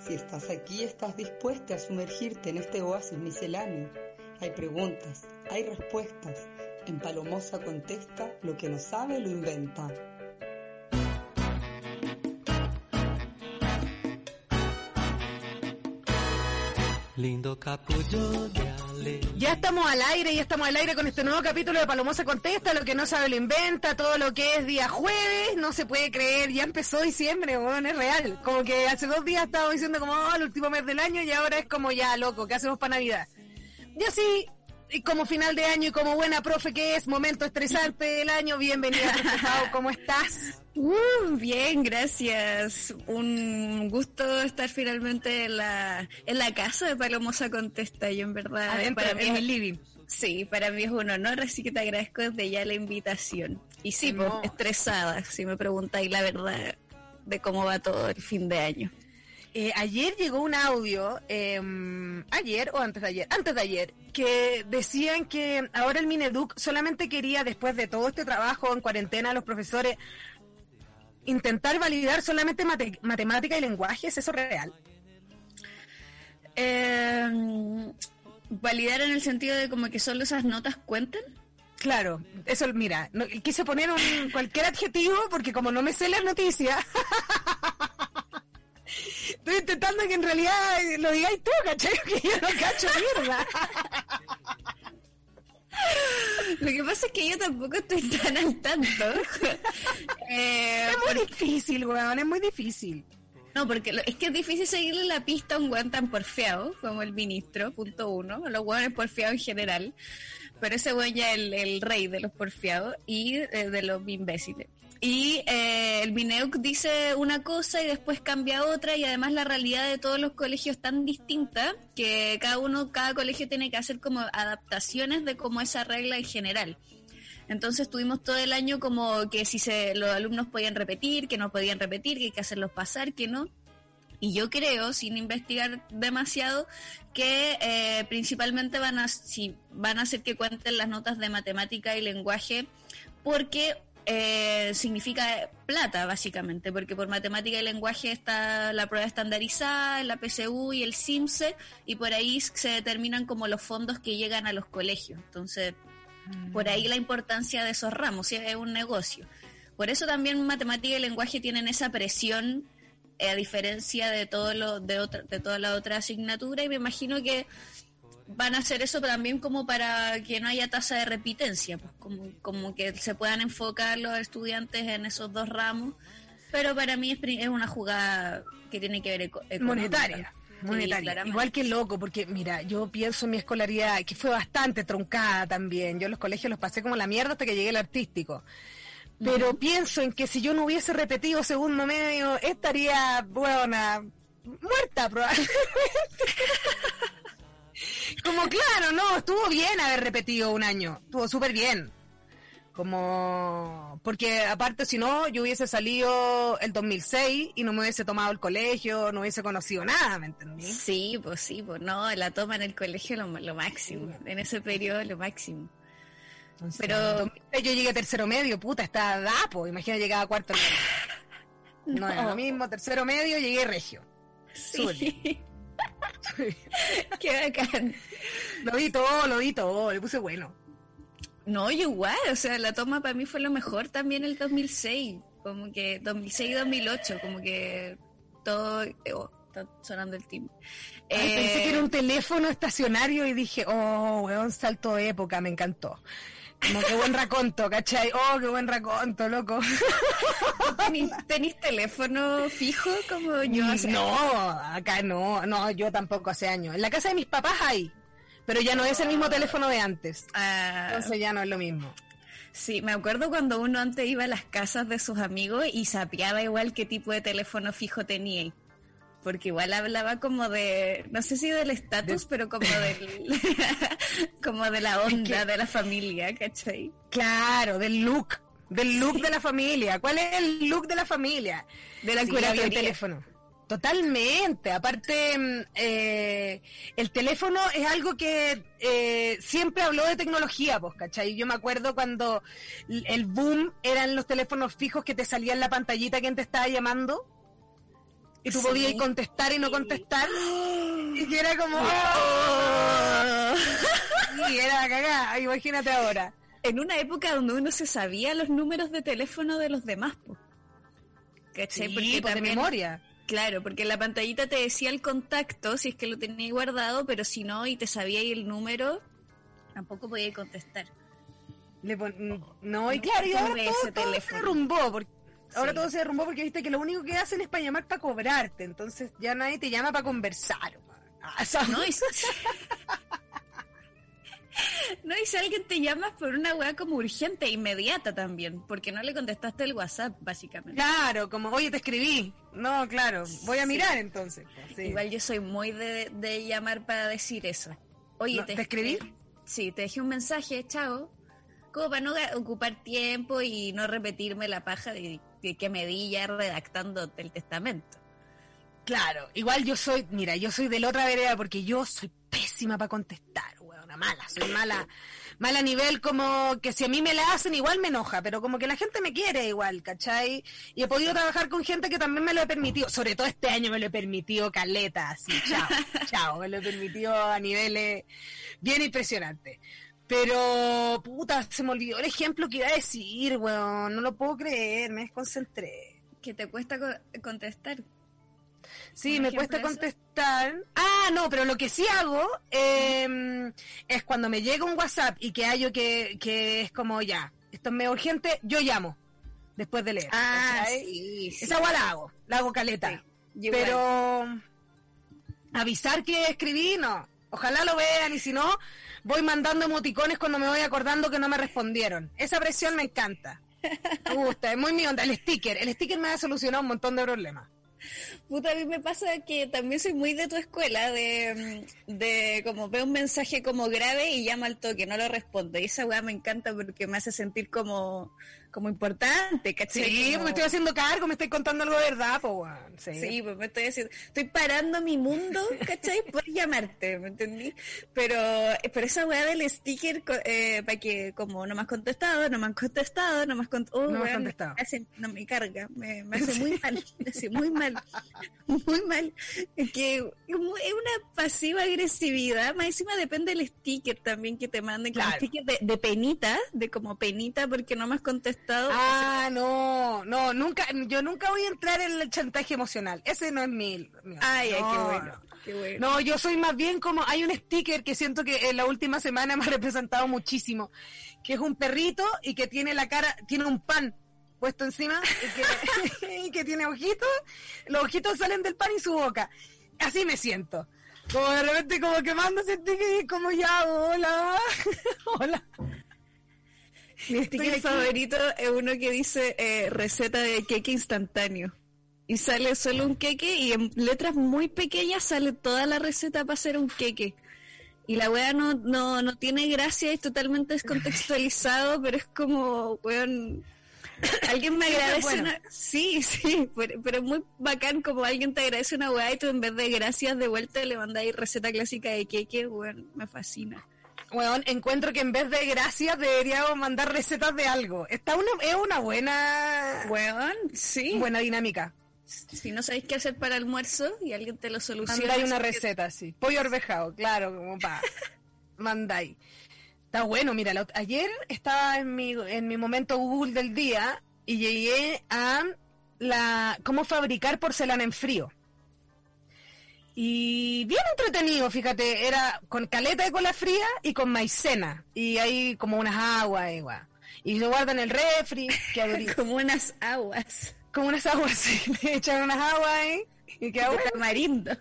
Si estás aquí, estás dispuesta a sumergirte en este oasis misceláneo. Hay preguntas, hay respuestas. En Palomosa contesta, lo que no sabe lo inventa. Lindo capullo de ale. Ya estamos al aire, ya estamos al aire con este nuevo capítulo de Palomosa Contesta, lo que no sabe lo inventa, todo lo que es día jueves, no se puede creer, ya empezó diciembre, bueno, es real. Como que hace dos días estaba diciendo como, oh, el último mes del año y ahora es como ya, loco, ¿qué hacemos para Navidad? Y así, y como final de año y como buena profe que es, momento estresante del año, bienvenida, Pau, ¿cómo estás? Uh, bien, gracias. Un gusto estar finalmente en la, en la casa de Palomosa Contesta. Y en verdad, Adentro, para mí es- el living. Sí, para mí es un honor, así que te agradezco desde ya la invitación. Y sí, pues, No. estresada, si me preguntáis la verdad de cómo va todo el fin de año. Eh, ayer llegó un audio, eh, ayer o antes de ayer, antes de ayer, que decían que ahora el Mineduc solamente quería, después de todo este trabajo en cuarentena, los profesores intentar validar solamente mate- matemática y lenguaje, ¿es eso real? Eh, validar en el sentido de como que solo esas notas cuentan. Claro, eso, mira, no- quise poner un, cualquier adjetivo porque como no me sé las noticias, estoy intentando que en realidad lo digáis tú, ¿cachai? Que yo no cacho mierda. Lo que pasa es que yo tampoco estoy tan al tanto. Eh, Es muy difícil, weón, es muy difícil. No, porque lo- es que es difícil seguirle la pista a un weón tan porfiado como el ministro, punto uno. Los weones porfiados en general. Pero ese weón ya es el, el rey de los porfiados y eh, de los imbéciles. Y eh, el Mineuc dice una cosa y después cambia otra y además la realidad de todos los colegios es tan distinta que cada uno, cada colegio tiene que hacer como adaptaciones de como esa regla en general. Entonces tuvimos todo el año como que si se, los alumnos podían repetir, que no podían repetir, que hay que hacerlos pasar, que no. Y yo creo, sin investigar demasiado, que eh, principalmente van a, si, van a hacer que cuenten las notas de matemática y lenguaje porque eh, significa plata, básicamente, porque por matemática y lenguaje está la prueba estandarizada, la PSU y el CIMSE, y por ahí se determinan como los fondos que llegan a los colegios. Entonces, por ahí la importancia de esos ramos, es un negocio. Por eso también matemática y lenguaje tienen esa presión, eh, a diferencia de todo lo de otra, de toda la otra asignatura, y me imagino que van a hacer eso también como para que no haya tasa de repitencia, pues como, como que se puedan enfocar los estudiantes en esos dos ramos. Pero para mí es, es una jugada que tiene que ver económica. monetaria. Sí, monetaria. Igual que loco, porque mira, yo pienso en mi escolaridad, que fue bastante truncada también. Yo los colegios los pasé como la mierda hasta que llegué al artístico. Pero pienso en que si yo no hubiese repetido segundo medio, estaría, buena, muerta probablemente. como claro, no, estuvo bien haber repetido un año, estuvo súper bien. Como, porque aparte si no, yo hubiese salido el 2006 y no me hubiese tomado el colegio, no hubiese conocido nada, ¿me entendí? Sí, pues sí, pues no, la toma en el colegio lo, lo máximo, en ese periodo lo máximo. Pero- en el 2006 yo llegué a tercero medio, puta, está dapo, imagina llegaba a cuarto medio. No, es lo mismo, tercero medio llegué regio. Sí. Qué bacán. Lo di todo, lo di todo, le puse bueno. No, yo igual, o sea, la toma para mí fue lo mejor también el 2006, como que 2006 y 2008, como que todo... eh, oh, está sonando el timbre. Eh, pensé que era un teléfono estacionario y dije, oh, weón, salto de época, me encantó. Como qué buen raconto, ¿cachai? Oh, qué buen raconto, loco. ¿tenís, tenís teléfono fijo como yo? hace- no, acá no, no, yo tampoco hace años. En la casa de mis papás hay, pero ya no es el mismo teléfono de antes. Ah, Entonces ya no es lo mismo. Sí, me acuerdo cuando uno antes iba a las casas de sus amigos y sapeaba igual qué tipo de teléfono fijo tenía. Porque igual hablaba como de, no sé si del estatus, pero como del, como de la onda de la familia, ¿cachai? Claro, del look, del look de la familia. ¿Cuál es el look de la familia? De la Sí, había curatoría. el teléfono. Totalmente. Aparte, mm, eh, el teléfono es algo que eh, siempre habló de tecnología, pues, ¿cachai? Yo me acuerdo cuando el boom eran los teléfonos fijos que te salía en la pantallita quien te estaba llamando. Y tú Sí. podías contestar y no contestar. Y que era como... Oh. Y era cagada. Imagínate ahora. En una época donde uno se sabía los números de teléfono de los demás, po. ¿cachai? Sí, Porque pues, de también- memoria. Claro, porque en la pantallita te decía el contacto, si es que lo tenías guardado, pero si no y te sabía ahí el número, tampoco podías contestar. Le pon- no, y No claro, y ahora todo, ese todo se derrumbó. Porque, ahora Sí. todo se derrumbó porque viste que lo único que hacen es para llamar para cobrarte. Entonces ya nadie te llama para conversar. Ah, o sea, ¿No? Y si... no, y si alguien te llama por una weá como urgente, inmediata también, porque no le contestaste el WhatsApp, básicamente. Claro, como, oye, te escribí. No, claro, voy a Sí. mirar entonces. pues, sí. Igual yo soy muy de, de llamar para decir eso. Oye, No, ¿te escribí? Sí, te dejé un mensaje, chao. Como para no ocupar tiempo y no repetirme la paja de, de que me di ya redactando el testamento. Claro, igual yo soy, mira, yo soy de la otra vereda porque yo soy pésima para contestar, weona, mala, soy mala, mala nivel como que si a mí me la hacen igual me enoja, pero como que la gente me quiere igual, ¿cachai? Y he podido trabajar con gente que también me lo he permitido, sobre todo este año me lo he permitido caleta, así, chao, chao, me lo he permitido a niveles bien impresionantes. Pero, puta, se me olvidó el ejemplo que iba a decir, weón, no lo puedo creer, me desconcentré. Que te cuesta co- contestar. Sí, ¿Un me cuesta eso? contestar. Ah, no, pero lo que sí hago eh, es cuando me llega un WhatsApp y que hay que, que es como ya, esto es medio urgente, yo llamo después de leer. Ah, sí, sí. Esa agua la hago, la hago caleta. Igual. Pero avisar que escribí, no. Ojalá lo vean y si no, voy mandando emoticones cuando me voy acordando que no me respondieron. Esa presión me encanta. Me gusta, es muy mi onda. El sticker, el sticker me ha solucionado un montón de problemas. Puta, a mí me pasa que también soy muy de tu escuela, de, mm, de como veo un mensaje como grave y llamo al toque, no lo respondo. Y esa weá me encanta porque me hace sentir como, como importante, ¿cachai? Sí, Como- me estoy haciendo cargo, me estoy contando algo de verdad, pues, weón. Sí. Sí, pues me estoy haciendo, estoy parando mi mundo, ¿cachai? Por llamarte, ¿me entendí? Pero, pero esa weá del sticker, para que como no me has contestado, no me han contestado, no me has contestado, No me has contestado. no me carga, me, me hace muy mal, me hace muy mal, muy mal. Es que es una pasiva agresividad, más encima depende del sticker también que te manden, como Claro. sticker de, de penita, de como penita porque no me has contestado. Ah, no, no, nunca, yo nunca voy a entrar en el chantaje emocional. Ese no es mi. mi- Ay, ay, no, qué bueno, no. qué bueno. No, yo soy más bien como, hay un sticker que siento que en la última semana me ha representado muchísimo, que es un perrito y que tiene la cara, tiene un pan puesto encima y que, y que tiene ojitos, los ojitos salen del pan y su boca. Así me siento. Como de repente como que mando ese sticker y como ya, hola, hola. Mi sticker aquí. favorito es uno que dice eh, receta de queque instantáneo. Y sale solo un queque y en letras muy pequeñas sale toda la receta para hacer un queque. Y la wea no, no, no tiene gracia, es totalmente descontextualizado, pero es como, weón, alguien me agradece bueno. una... Sí, sí, pero, pero es muy bacán como alguien te agradece una weá y tú en vez de gracias de vuelta le mandáis receta clásica de queque, weón, me fascina. Weón, encuentro que en vez de gracias deberíamos mandar recetas de algo. Está una, es una buena, Weón, sí. buena dinámica. Si no sabéis qué hacer para almuerzo y alguien te lo soluciona. Mandáis una que- receta, sí. Pollo arvejado, claro, como pa. Mandáis. Está bueno, mira, la ayer estaba en mi, en mi momento Google del día y llegué a la cómo fabricar porcelana en frío. Y bien entretenido, fíjate, era con caleta de cola fría y con maicena. Y hay como unas aguas, igual. Y se guarda en el refri, que Como unas aguas como unas aguas, sí, le echan unas aguas ahí y queda bueno. tamarindo.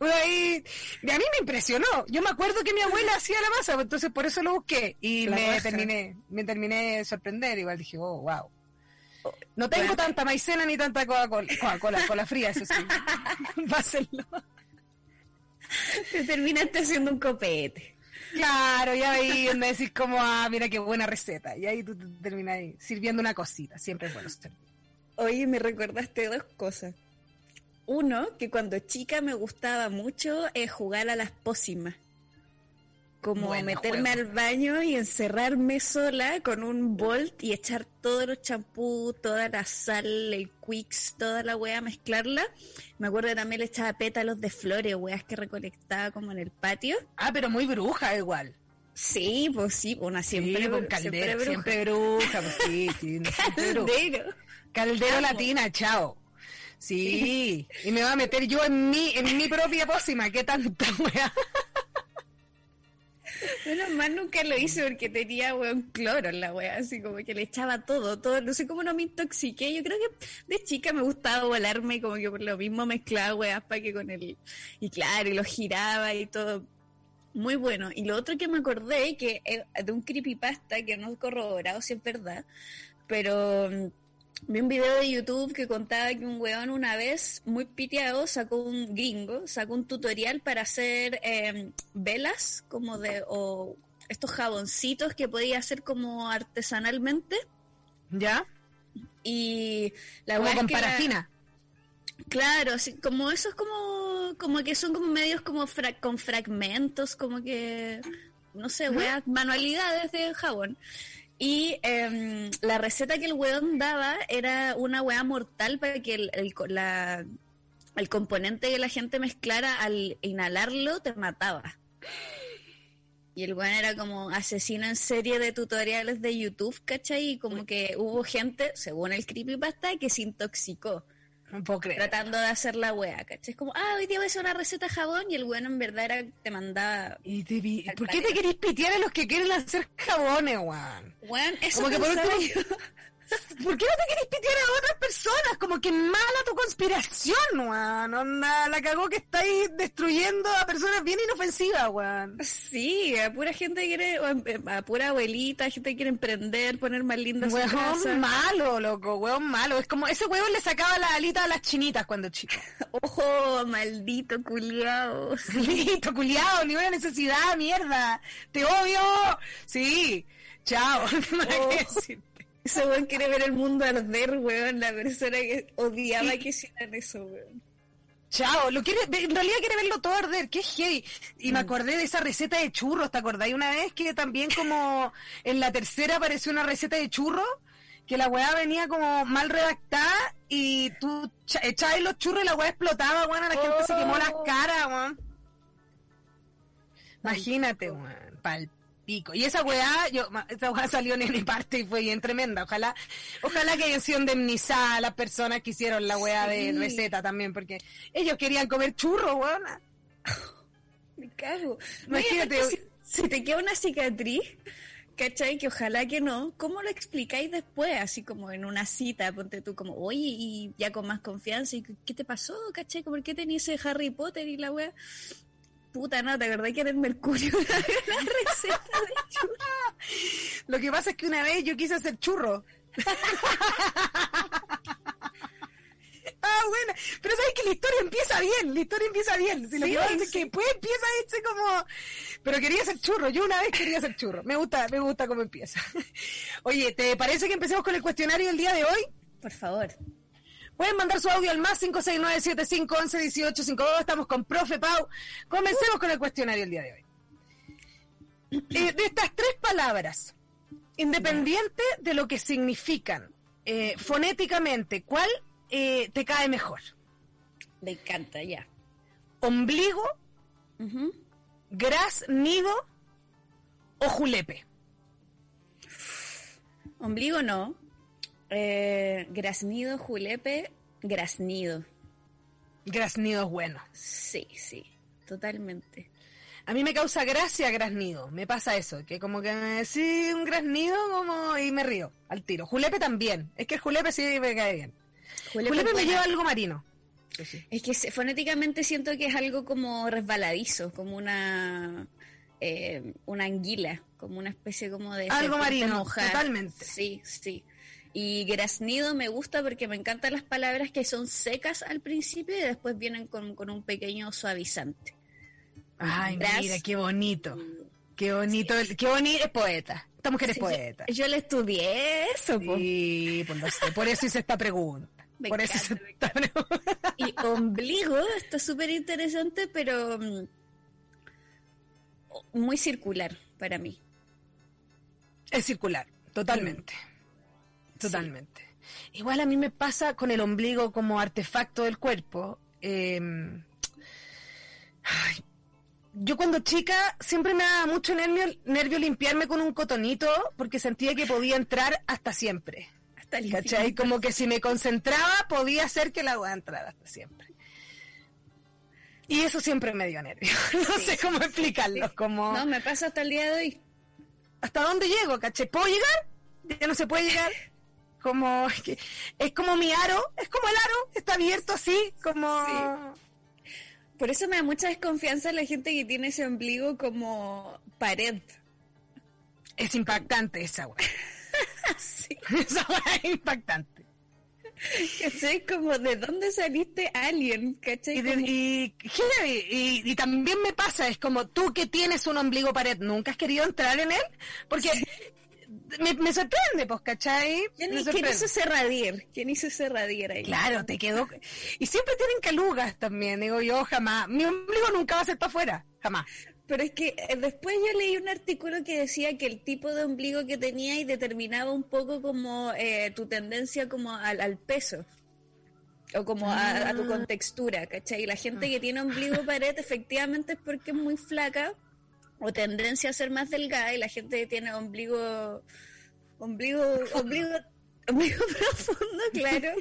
Uno ahí, y a mí me impresionó. Yo me acuerdo que mi abuela hacía la masa, entonces por eso lo busqué y La me terminé, me terminé de sorprender. Igual dije, oh, wow. No tengo Bueno. tanta maicena ni tanta Coca-Cola. Coca-Cola, cola fría, eso sí. Pásenlo. Te terminaste haciendo un copete. Claro, ya ahí donde decís como, ah, mira qué buena receta. Y ahí tú te terminas ahí sirviendo una cosita. Siempre es bueno servir. Oye, me recordaste dos cosas. Uno, que cuando chica me gustaba mucho eh, jugar a las pócimas. Como meterme juego. al baño y encerrarme sola con un bolt y echar todos los champús, toda la sal, el Quicks, toda la weá, mezclarla. Me acuerdo que también le echaba pétalos de flores, weas que recolectaba como en el patio. Ah, pero muy bruja igual. Sí, pues sí, una siempre, sí, con siempre caldero, bruja. siempre bruja. pues sí, sí, no, siempre bruja. Caldero. Caldero latina, chao. Sí, y me va a meter yo en mi, en mi propia pócima, qué tanta wea. Menos mal nunca lo hice porque tenía, weón, cloro en la wea, así como que le echaba todo, todo, no sé cómo no me intoxiqué, yo creo que de chica me gustaba volarme como que por lo mismo mezclaba weas para que con el, y claro, y lo giraba y todo, muy bueno. Y lo otro que me acordé, que de un creepypasta que no he corroborado si es verdad, pero mm, vi un video de YouTube que contaba que un weón una vez, muy piteado, sacó un gringo, sacó un tutorial para hacer eh, velas, como de, o estos jaboncitos que podía hacer como artesanalmente. ¿Ya? Y la Como es con era- parafina. Claro, así, como esos como, como que son como medios como fra- con fragmentos, como que, no sé, weas, manualidades de jabón. Y em, la receta que el weón daba era una wea mortal para que el, el, la- el componente que la gente mezclara al inhalarlo te mataba. Y el weón era como asesino en serie de tutoriales de YouTube, ¿cachai? Y como que hubo gente, según el creepypasta, que se intoxicó No puedo creer. tratando de hacer la wea, ¿cachai? Es como, ah, hoy día voy a hacer una receta jabón y el weón en verdad era, te mandaba, Y te vi- ¿Por qué te querés pitear a los que quieren hacer jabones, weón? weón, eso Como que por último- ¿Por qué no te querés pitear a otras personas? Como que mala tu conspiración, weón. Onda, la cagó que estáis destruyendo a personas bien inofensivas, weón. Sí, a pura gente que quiere, o em- a pura abuelita, gente que quiere emprender, poner más linda su Weón casa. malo, loco, weón malo. Es como ese weón le sacaba la alita a las chinitas cuando chico. Ojo, maldito culiao. Listo, culiado, ni una necesidad, mierda. Te odio. Sí, chao. Oh. Ese weón quiere ver el mundo arder, weón, la persona que odiaba que hicieran eso, weón. Chao, lo quiere, en realidad quiere verlo todo arder, qué heavy. Y me acordé de esa receta de churros, ¿te acordáis una vez que también como en la tercera apareció una receta de churros? Que la weá venía como mal redactada y tú cha- echabas los churros y la weá explotaba, weón, a la gente se quemó las caras, weón. Imagínate, weón, pal pico. Y esa weá, yo, esa weá salió en mi parte y fue bien tremenda. Ojalá, ojalá que hayan sido indemnizadas las personas que hicieron la weá de receta también, porque ellos querían comer churros, weón. Me cago. Imagínate, si, si te queda una cicatriz, ¿cachai? Que ojalá que no. ¿Cómo lo explicáis después? Así como en una cita, ponte tú como, oye, y ya con más confianza, ¿y qué te pasó? ¿Cachai? ¿Por qué tenías ese Harry Potter y la wea? Puta, no, ¿te acordás que era el Mercurio una receta de churro? Lo que pasa es que una vez yo quise hacer churros. Ah, bueno, pero sabes que la historia empieza bien, la historia empieza bien. Si lo Sí, que pasa es que después empieza a irse como. Pero quería hacer churro, yo una vez quería hacer churro. Me gusta, me gusta cómo empieza. Oye, ¿te parece que empecemos con el cuestionario del día de hoy? Por favor. Pueden mandar su audio al más 569-7511-1852. Estamos con Profe Pau. Comencemos con el cuestionario el día de hoy. Eh, de estas tres palabras, independiente de lo que significan eh, fonéticamente, ¿cuál eh, te cae mejor? Me encanta, ya. ¿Ombligo, Ujú. graznido o julepe? Ombligo no. Eh, graznido, julepe, graznido. Graznido es bueno. Sí, sí, totalmente. A mí me causa gracia graznido. Me pasa eso, que como que me decís un graznido como y me río al tiro. Julepe también. Es que el julepe sí me cae bien. Julepe, me lleva algo marino. Es que se- fonéticamente siento que es algo como resbaladizo, como una eh, una anguila, como una especie como de Algo marino, mojada. totalmente. Sí, sí. Y graznido me gusta porque me encantan las palabras que son secas al principio y después vienen con, con un pequeño suavizante. Ay, Gras- mira, qué bonito. Qué bonito, qué bonito, es poeta. Esta mujer es Sí, poeta. Yo, yo le estudié eso, po. Sí, pues lo sé. Por eso hice esta pregunta. Me Por eso hice esta pregunta. Y ombligo está súper interesante, pero mm, muy circular para mí. Es circular, totalmente. Totalmente. Igual a mí me pasa con el ombligo como artefacto del cuerpo. eh, ay, yo cuando chica siempre me daba mucho nervio, nervio limpiarme con un cotonito porque sentía que podía entrar hasta siempre. Hasta el ¿Cachai? Como que si me concentraba podía hacer que la agua entrara hasta siempre. Y eso siempre me dio nervio. No sé cómo explicarlo. Como... No, me pasa hasta el día de hoy. ¿hasta dónde llego? ¿Caché? ¿Puedo llegar? Ya no se puede llegar. Como, es, que- es como mi aro, es como el aro, está abierto así, como... Por eso me da mucha desconfianza la gente que tiene ese ombligo como pared. Es impactante esa weá. Sí. Esa weá es impactante. ¿Cachai? Como de dónde saliste alien, ¿cachai? Y, de- y- y- y también me pasa, es como tú que tienes un ombligo pared, ¿nunca has querido entrar en él? Porque me, me sorprende, pues, ¿cachai? ¿Quién, Me quién sorprende. hizo ese radier? ¿Quién hizo ese radier ahí? Claro, te quedó. Y siempre tienen calugas también, digo yo, jamás. Mi ombligo nunca va a ser para afuera, jamás. Pero es que eh, después yo leí un artículo que decía que el tipo de ombligo que tenía y determinaba un poco como eh, tu tendencia como al, al peso. O como a, a tu contextura, ¿cachai? Y la gente que tiene ombligo pared efectivamente es porque es muy flaca o tendencia a ser más delgada y la gente tiene ombligo ombligo ombligo ombligo profundo claro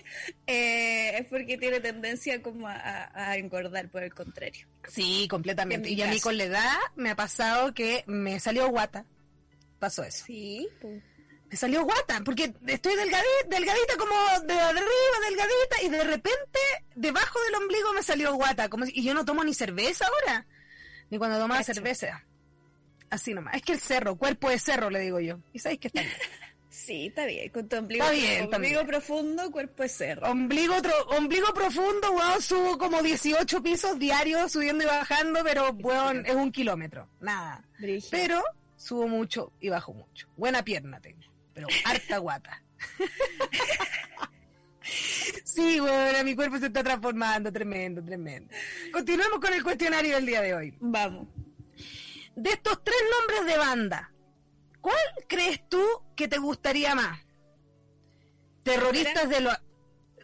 eh, es porque tiene tendencia como a, engordar por el contrario Sí, completamente. Y a mí con la edad me ha pasado que me salió guata. Pasó eso. sí pues. Me salió guata, porque estoy delgadita, delgadita como de arriba, delgadita, y de repente debajo del ombligo me salió guata. Como, y yo no tomo ni cerveza ahora, ni cuando tomaba cerveza. Así nomás. Es que el cerro, cuerpo de cerro, le digo yo. Y sabéis que está bien. Sí, está bien. Con tu ombligo, Está bien, está ombligo bien. profundo, cuerpo de cerro. Ombligo, tro- ombligo profundo, weón, subo como 18 pisos diarios, subiendo y bajando, pero, weón, es un kilómetro. Nada. Brígido. Pero subo mucho y bajo mucho. Buena pierna tengo, pero harta guata. Sí, bueno, mi cuerpo se está transformando, tremendo, tremendo. Continuemos con el cuestionario del día de hoy. Vamos. De estos tres nombres de banda, ¿cuál crees tú que te gustaría más? Terroristas de los...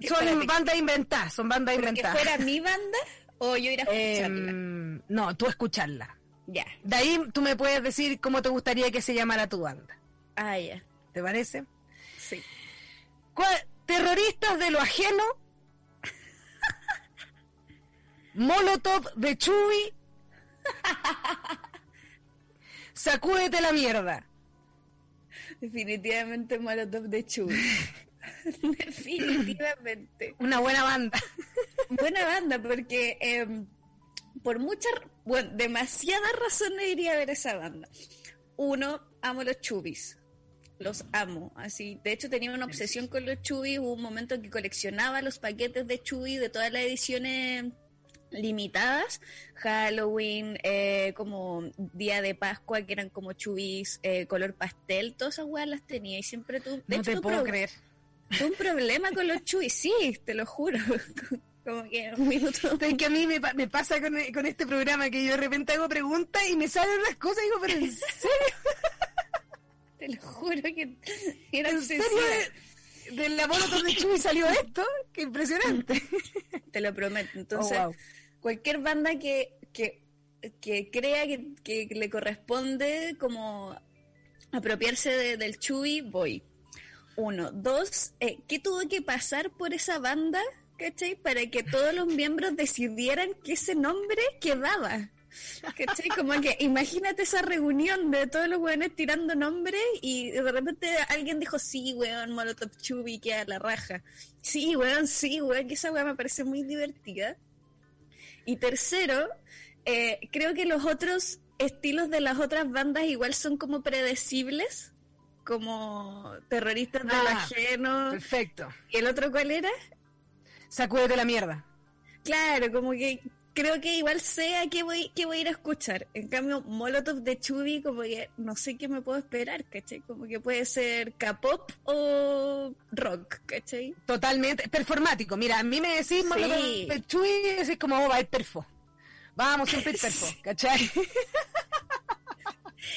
Son bandas inventadas, son bandas ¿Pero que inventadas. fuera mi banda o yo ir a escucharla? Em, no, tú escucharla. ya. De ahí tú me puedes decir cómo te gustaría que se llamara tu banda. Ah, ya. ¿Te parece? Sí. ¿Cuál- Terroristas de lo ajeno. Molotov de Chuy. Sacúdete la mierda. Definitivamente Molotov de Chuy. Definitivamente. Una buena banda. Buena banda, porque em, por muchas, bueno, demasiadas razones iría a ver esa banda. Uno, amo los chubis. Los amo. Así, de hecho tenía una obsesión con los chubis. Hubo un momento en que coleccionaba los paquetes de chubi de todas las ediciones limitadas, Halloween, eh, como Día de Pascua, que eran como chubis eh, color pastel, todas esas weas las tenía y siempre tuve, de No hecho, te puedo creer. tuve un problema con los chubis, sí, te lo juro. Como que un minuto. Es que a mí me, pa- me pasa con, con este programa que yo de repente hago preguntas y me salen las cosas y digo, pero ¿en serio? Te lo juro que era ¿En serio? obsesiva. De, de la Molotov de Chuy salió esto? ¡Qué impresionante! Te lo prometo. Entonces, Oh, wow. Cualquier banda que, que, que crea que, que le corresponde como apropiarse de- del Chuy, voy. Uno. Dos, eh, ¿qué tuvo que pasar por esa banda, cachai? Para que todos los miembros decidieran que ese nombre quedaba. ¿Cachai? Como que imagínate esa reunión de todos los weones tirando nombres y de repente alguien dijo, sí, weón, Molotov Chubi, queda la raja. Sí, weón, sí, weón, que esa weón me parece muy divertida. Y tercero, eh, creo que los otros estilos de las otras bandas igual son como predecibles. como terroristas del Ah, ajeno. Perfecto. ¿Y el otro cuál era? Sacúdete la mierda. Claro, como que creo que igual sé a qué voy, qué voy a ir a escuchar. En cambio, Molotov de Chubby, como que no sé qué me puedo esperar, ¿cachai? Como que puede ser K-pop o rock, ¿cachai? Totalmente. Performático. Mira, a mí me decís, Sí. Molotov de Chuy, es como, oh, va ir perfo. Vamos, siempre ir perfo, ¿cachai?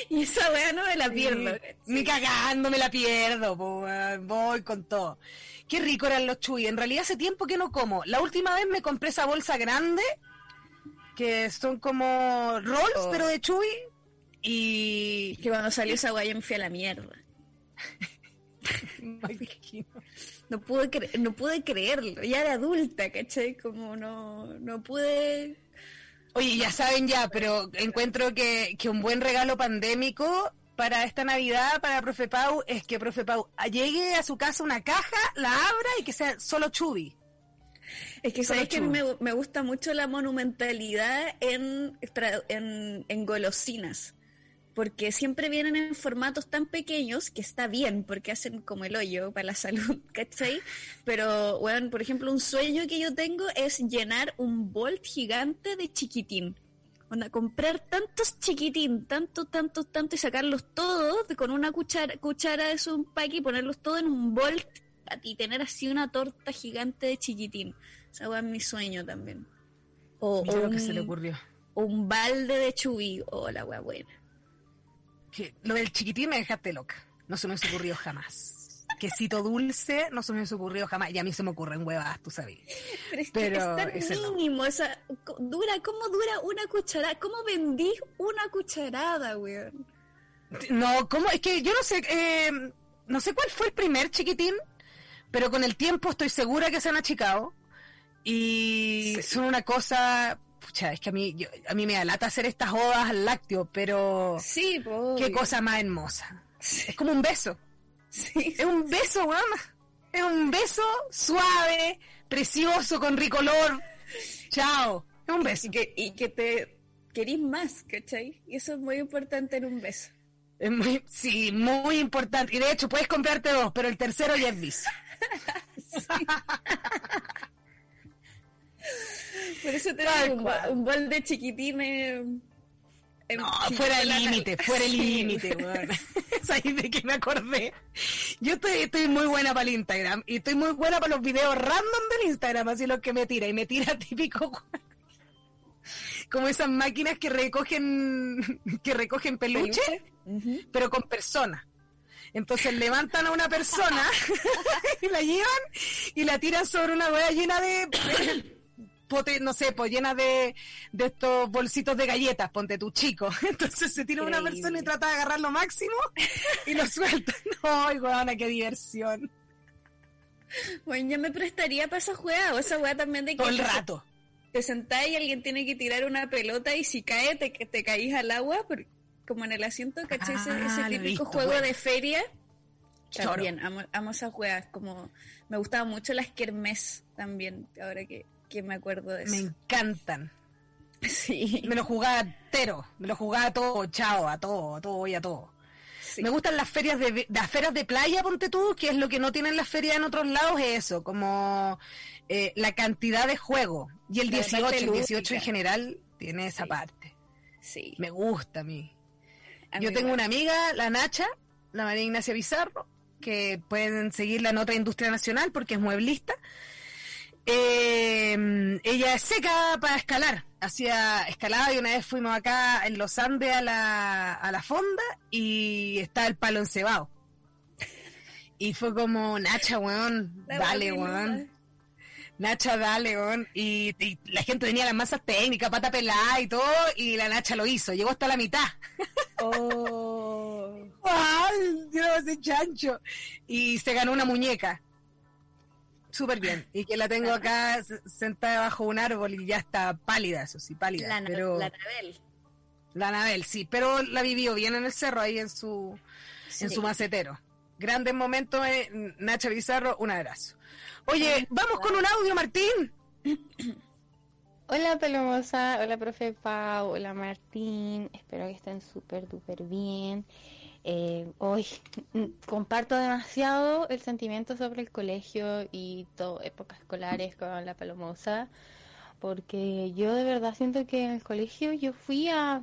Y esa weá no me la pierdo. Ni cagando me la pierdo, po, voy con todo. Qué rico eran los chuy. En realidad hace tiempo que no como. La última vez me compré esa bolsa grande, que son como rolls, Oh. pero de chuy. Y... Que cuando salió esa yo me fui a la mierda. No pude, cre- no pude creerlo, ya de adulta, ¿cachai? Como no, no pude... Oye, ya saben ya, pero encuentro que, que un buen regalo pandémico para esta Navidad, para Profe Pau, es que Profe Pau llegue a su casa una caja, la abra y que sea solo chubi. Es que sabes que chulo. me, me gusta mucho la monumentalidad en, en, en golosinas. Porque siempre vienen en formatos tan pequeños que está bien, porque hacen como el hoyo para la salud, ¿cachai? Pero, bueno, por ejemplo, un sueño que yo tengo es llenar un bolt gigante de chiquitín. Onda, comprar tantos chiquitín, tanto, tanto, tanto, y sacarlos todos con una cuchara, cuchara de su empaque y ponerlos todos en un bolt y tener así una torta gigante de chiquitín. Esa weá es mi sueño también. O, Mira o lo un, que se le ocurrió. o un balde de chubí. Oh, la weá buena. Que lo del chiquitín me dejaste loca. No se me ocurrido jamás. Quesito dulce no se me ocurrido jamás. Y a mí se me ocurren huevas, tú sabes. Pero es Pero que es tan ese no. mínimo. Esa, co- dura, ¿Cómo dura una cucharada? ¿Cómo vendí una cucharada, weón? No, ¿cómo? Es que yo no sé, eh, no sé cuál fue el primer chiquitín, pero con el tiempo estoy segura que se han achicado. Y son una cosa, pucha, es que a mí, yo- a mí me da lata hacer estas odas al lácteo, pero Sí, qué cosa más hermosa. Es como un beso. Sí. Es un beso, weón. Es un beso suave, precioso, con ricolor. Chao. Es un beso. Y que, y que te querís más, ¿cachai? Y eso es muy importante en un beso. Es muy, sí, muy importante. Y de hecho, puedes comprarte dos, pero el tercero ya es vicio. Por eso te digo, un, un bol de chiquitines. No, fuera el límite, fuera el límite. Es ahí de que me acordé. Yo estoy, estoy muy buena para el Instagram y estoy muy buena para los videos random del Instagram, así los que me tira. Y me tira típico, como esas máquinas que recogen, que recogen peluche, pero con personas. Entonces levantan a una persona y la llevan y la tiran sobre una rueda llena de, no sé, pues llena de, de estos bolsitos de galletas, ponte tu chico. Entonces se tira una persona y trata de agarrar lo máximo y lo suelta. ¡Ay, weona, qué diversión! Bueno, ya me prestaría para esa juega, o esa juega también de que Todo el rato. te sentás y alguien tiene que tirar una pelota y si cae te, te caís al agua, por- como en el asiento, ¿cachai? Ese, Ah, ese típico visto, juego bueno. de feria. También, amo, amo esas juegas, como me gustaban mucho las kermés también, ahora que, que me acuerdo de eso. Me encantan. Sí, Me lo jugaba entero. Me lo jugaba todo, chao, a todo, a todo y a todo. sí. Me gustan las ferias de, las ferias de playa, ponte tú, que es lo que no tienen las ferias en otros lados, es eso, como eh, la cantidad de juego. Y el La 18, parte el 18 lúdica. en general, tiene esa Sí. parte. sí. Me gusta a mí. A Yo mí tengo igual. una amiga, la Nacha, la María Ignacia Bizarro, que pueden seguirla en otra industria nacional porque es mueblista. Eh, ella es seca para escalar, hacía escalada y una vez fuimos acá en los Andes a la, a la fonda y está el palo encebado. Y fue como, Nacha, weón, La dale, weón. Nacha, dale, weón. Y, y la gente tenía las masas técnicas, pata pelada y todo, y la Nacha lo hizo. Llegó hasta la mitad. Oh. ¡Ay, Dios, ese chancho! Y se ganó una muñeca. Súper bien. Y que la tengo acá sentada bajo un árbol y ya está pálida, eso sí, pálida. La, pero la Anabel. la Anabel, sí, pero la vivió bien en el cerro, ahí en su, en su macetero. Grandes momentos, eh, Nacha Bizarro, un abrazo. Oye, vamos con un audio, Martín. Hola Pelomosa, hola profe Pau, hola Martín, espero que estén súper duper bien. Eh, hoy comparto demasiado el sentimiento sobre el colegio y todo, épocas escolares con la palomosa, porque yo de verdad siento que en el colegio yo fui a,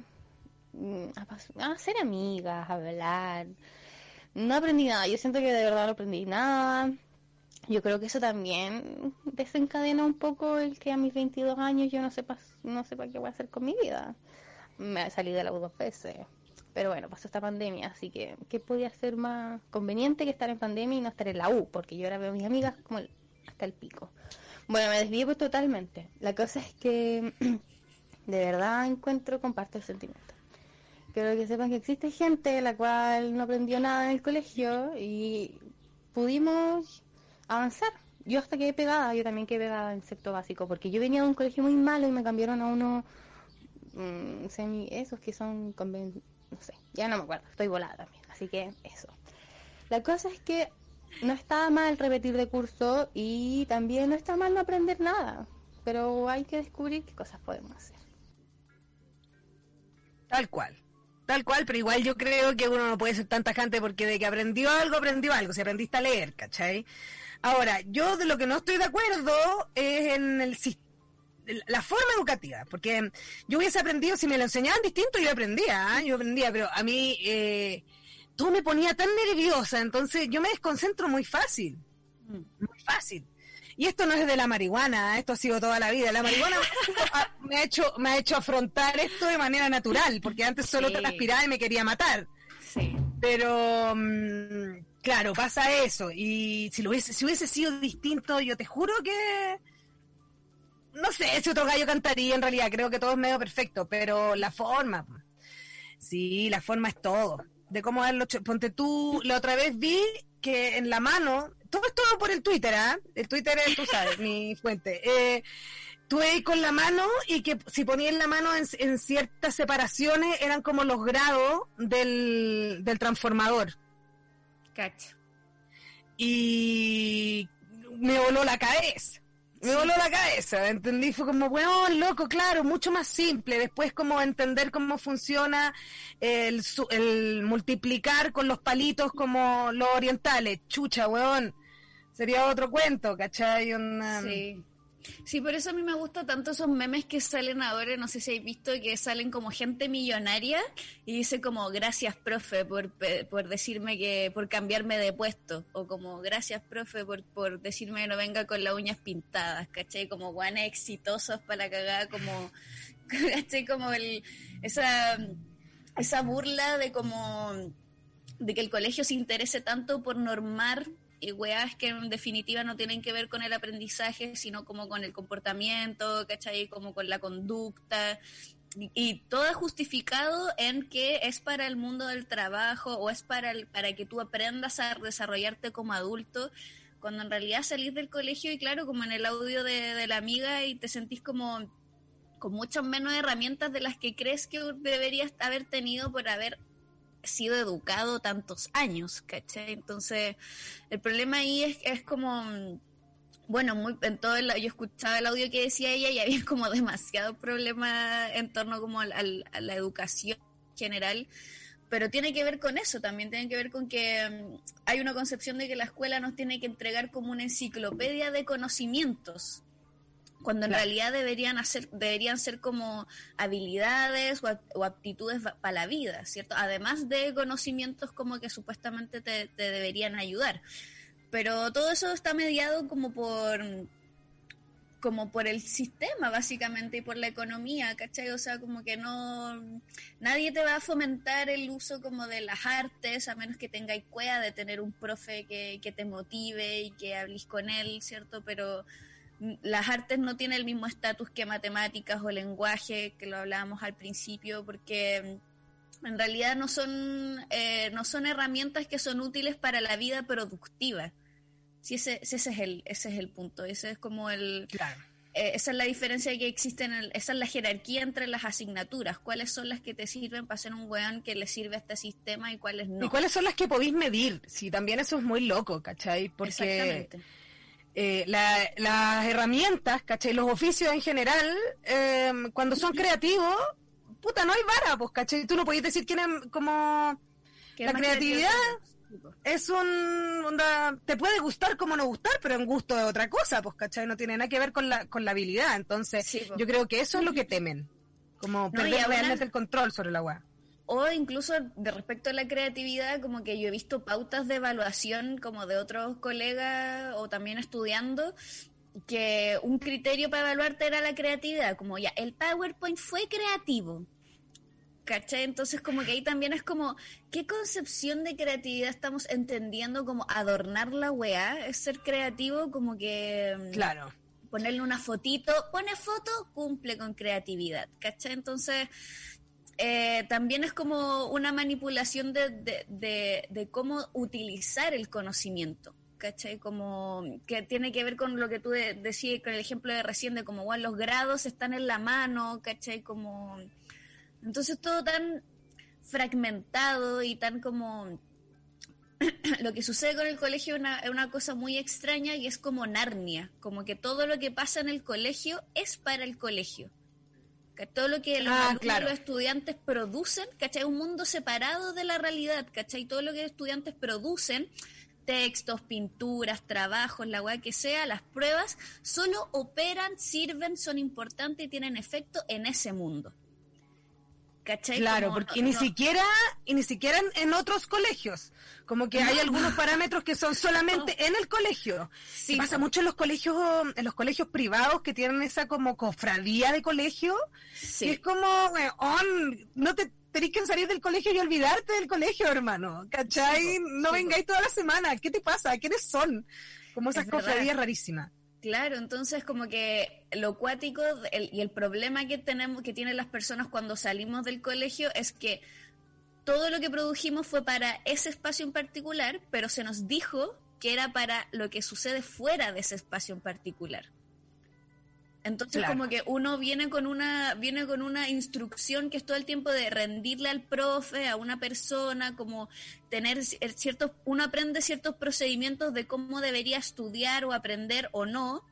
mm, a, a hacer amigas, a hablar. No aprendí nada, yo siento que de verdad no aprendí nada. Yo creo que eso también desencadena un poco el que a mis 22 años yo no sepa, no sepa qué voy a hacer con mi vida. Me salido de la U dos veces pero bueno, pasó esta pandemia, así que, ¿qué podía ser más conveniente que estar en pandemia y no estar en la U? Porque yo ahora veo a mis amigas como hasta el pico. Bueno, me desvío pues totalmente. La cosa es que de verdad encuentro, comparto el sentimiento. Quiero que sepan que existe gente la cual no aprendió nada en el colegio y pudimos avanzar. Yo hasta quedé pegada, yo también quedé pegada en sexto básico, porque yo venía de un colegio muy malo y me cambiaron a uno mm, semi, esos que son no sé, ya no me acuerdo, estoy volada también, así que eso. La cosa es que no está mal repetir de curso y también no está mal no aprender nada, pero hay que descubrir qué cosas podemos hacer. Tal cual. Tal cual, pero igual yo creo que uno no puede ser tan tajante porque de que aprendió algo, aprendió algo. Si aprendiste a leer, ¿cachai? Ahora, yo de lo que no estoy de acuerdo es en el sistema la forma educativa, porque yo hubiese aprendido, si me lo enseñaban distinto, yo aprendía, ¿ah? yo aprendía, pero a mí eh, todo me ponía tan nerviosa, entonces yo me desconcentro muy fácil, mm. muy fácil. Y esto no es de la marihuana, ¿eh? esto ha sido toda la vida. La marihuana me ha hecho, me ha hecho afrontar esto de manera natural, porque antes solo te respiraba y me quería matar. Sí. Pero mm, claro, pasa eso. Y si lo hubiese, si hubiese sido distinto, yo te juro que no sé si otro gallo cantaría en realidad, creo que todo es medio perfecto, pero la forma, sí, la forma es todo. De cómo darlo, ponte tú, la otra vez vi que en la mano, todo es todo por el Twitter, ¿ah? El Twitter es, tú sabes, mi fuente. Eh, tú ahí con la mano y que si ponías la mano en, ciertas separaciones eran como los grados del, del transformador. Cacho. Y me voló la cabeza me voló la cabeza, entendí, fue como, bueno, loco, claro, mucho más simple, después como entender cómo funciona el, el multiplicar con los palitos como los orientales, chucha, weón, sería otro cuento, ¿cachai? Sí. Sí, por eso a mí me gustan tanto esos memes que salen ahora, no sé si habéis visto, que salen como gente millonaria y dice como gracias profe por, por decirme que, por cambiarme de puesto, o como gracias profe por, por decirme que no venga con las uñas pintadas, ¿cachai? Como guanes exitosos para cagar, como, ¿cachai? Como el, esa, esa burla de como, de que el colegio se interese tanto por normar y weas que en definitiva no tienen que ver con el aprendizaje, sino como con el comportamiento, ¿cachai? Como con la conducta. Y, todo justificado en que es para el mundo del trabajo o es para, para que tú aprendas a desarrollarte como adulto, cuando en realidad salís del colegio y claro, como en el audio de, de la amiga y te sentís como con muchas menos herramientas de las que crees que deberías haber tenido por haber sido educado tantos años, ¿cachai? Entonces, el problema ahí es, es como, bueno, muy, en todo el, yo escuchaba el audio que decía ella y había como demasiado problema en torno como a la educación general, pero tiene que ver con eso, también tiene que ver con que mm, hay una concepción de que la escuela nos tiene que entregar como una enciclopedia de conocimientos, cuando en realidad deberían hacer deberían ser como habilidades o, aptitudes para la vida, ¿cierto? Además de conocimientos como que supuestamente te, deberían ayudar. Pero todo eso está mediado como por como por el sistema básicamente y por la economía, ¿cachai? O sea, como que no nadie te va a fomentar el uso como de las artes a menos que tengáis cueva de tener un profe que, que te motive y que hables con él, ¿cierto? Pero las artes no tienen el mismo estatus que matemáticas o lenguaje, que lo hablábamos al principio, porque mm, en realidad no son, eh, no son herramientas que son útiles para la vida productiva. Sí, ese, ese, es el, ese es el punto, ese es como el... Eh, esa es la diferencia que existe, en el, esa es la jerarquía entre las asignaturas. ¿Cuáles son las que te sirven para ser un weón que le sirve a este sistema y cuáles no? ¿Y cuáles son las que podéis medir? Sí, también eso es muy loco, ¿cachai? Porque... Exactamente eh, las herramientas, ¿cachai? Los oficios en general, eh, cuando son creativos, puta, no hay vara, pues, ¿cachai? Tú no podías decir quién es como... La creatividad creativo. es un onda, te puede gustar como no gustar, pero en gusto de otra cosa, pues, ¿cachai? No tiene nada que ver con la, con la habilidad. Entonces, Sí, po. yo creo que eso es lo que temen. Como y perder realmente el control sobre la weá. O incluso de respecto a la creatividad, como que yo he visto pautas de evaluación como de otros colegas o también estudiando, que un criterio para evaluarte era la creatividad, como ya, el PowerPoint fue creativo. ¿Cachai? Entonces como que ahí también es como, ¿qué concepción de creatividad estamos entendiendo como adornar la weá? Es ser creativo como que... mm, Claro. ponerle una fotito, pone foto, cumple con creatividad, ¿cachai? Entonces, eh, también es como una manipulación de, de, de- cómo utilizar el conocimiento, ¿cachai? Como que tiene que ver con lo que tú de- decías, con el ejemplo de recién, de bueno, los grados están en la mano, ¿cachai? Como... Entonces todo tan fragmentado y tan como lo que sucede con el colegio es una, una cosa muy extraña y es como Narnia, como que todo lo que pasa en el colegio es para el colegio. Que todo lo que los, Ah, claro. los estudiantes producen, ¿cachai? Un mundo separado de la realidad, ¿cachai? Todo lo que los estudiantes producen, textos, pinturas, trabajos, la weá que sea, las pruebas, solo operan, sirven, son importantes y tienen efecto en ese mundo. ¿Cachai? Claro, Como porque no- ni no- siquiera, y ni siquiera en, en otros colegios. Como que hay algunos parámetros que son solamente en el colegio. Sí, pasa mucho en los colegios, en los colegios privados que tienen esa como cofradía de colegio. Sí. Y es como, no te tenés que salir del colegio y olvidarte del colegio, hermano. ¿Cachai? Sí, no vengáis toda la semana. ¿Qué te pasa? ¿Quiénes son? Como esas Es cofradías rarísimas. Claro, entonces como que lo cuático el- y el problema que tenemos, que tienen las personas cuando salimos del colegio es que todo lo que produjimos fue para ese espacio en particular, pero se nos dijo que era para lo que sucede fuera de ese espacio en particular. Entonces Claro. como que uno viene con una viene con una instrucción que es todo el tiempo de rendirle al profe, a una persona, como tener cier- ciertos uno aprende ciertos procedimientos de cómo debería estudiar o aprender o no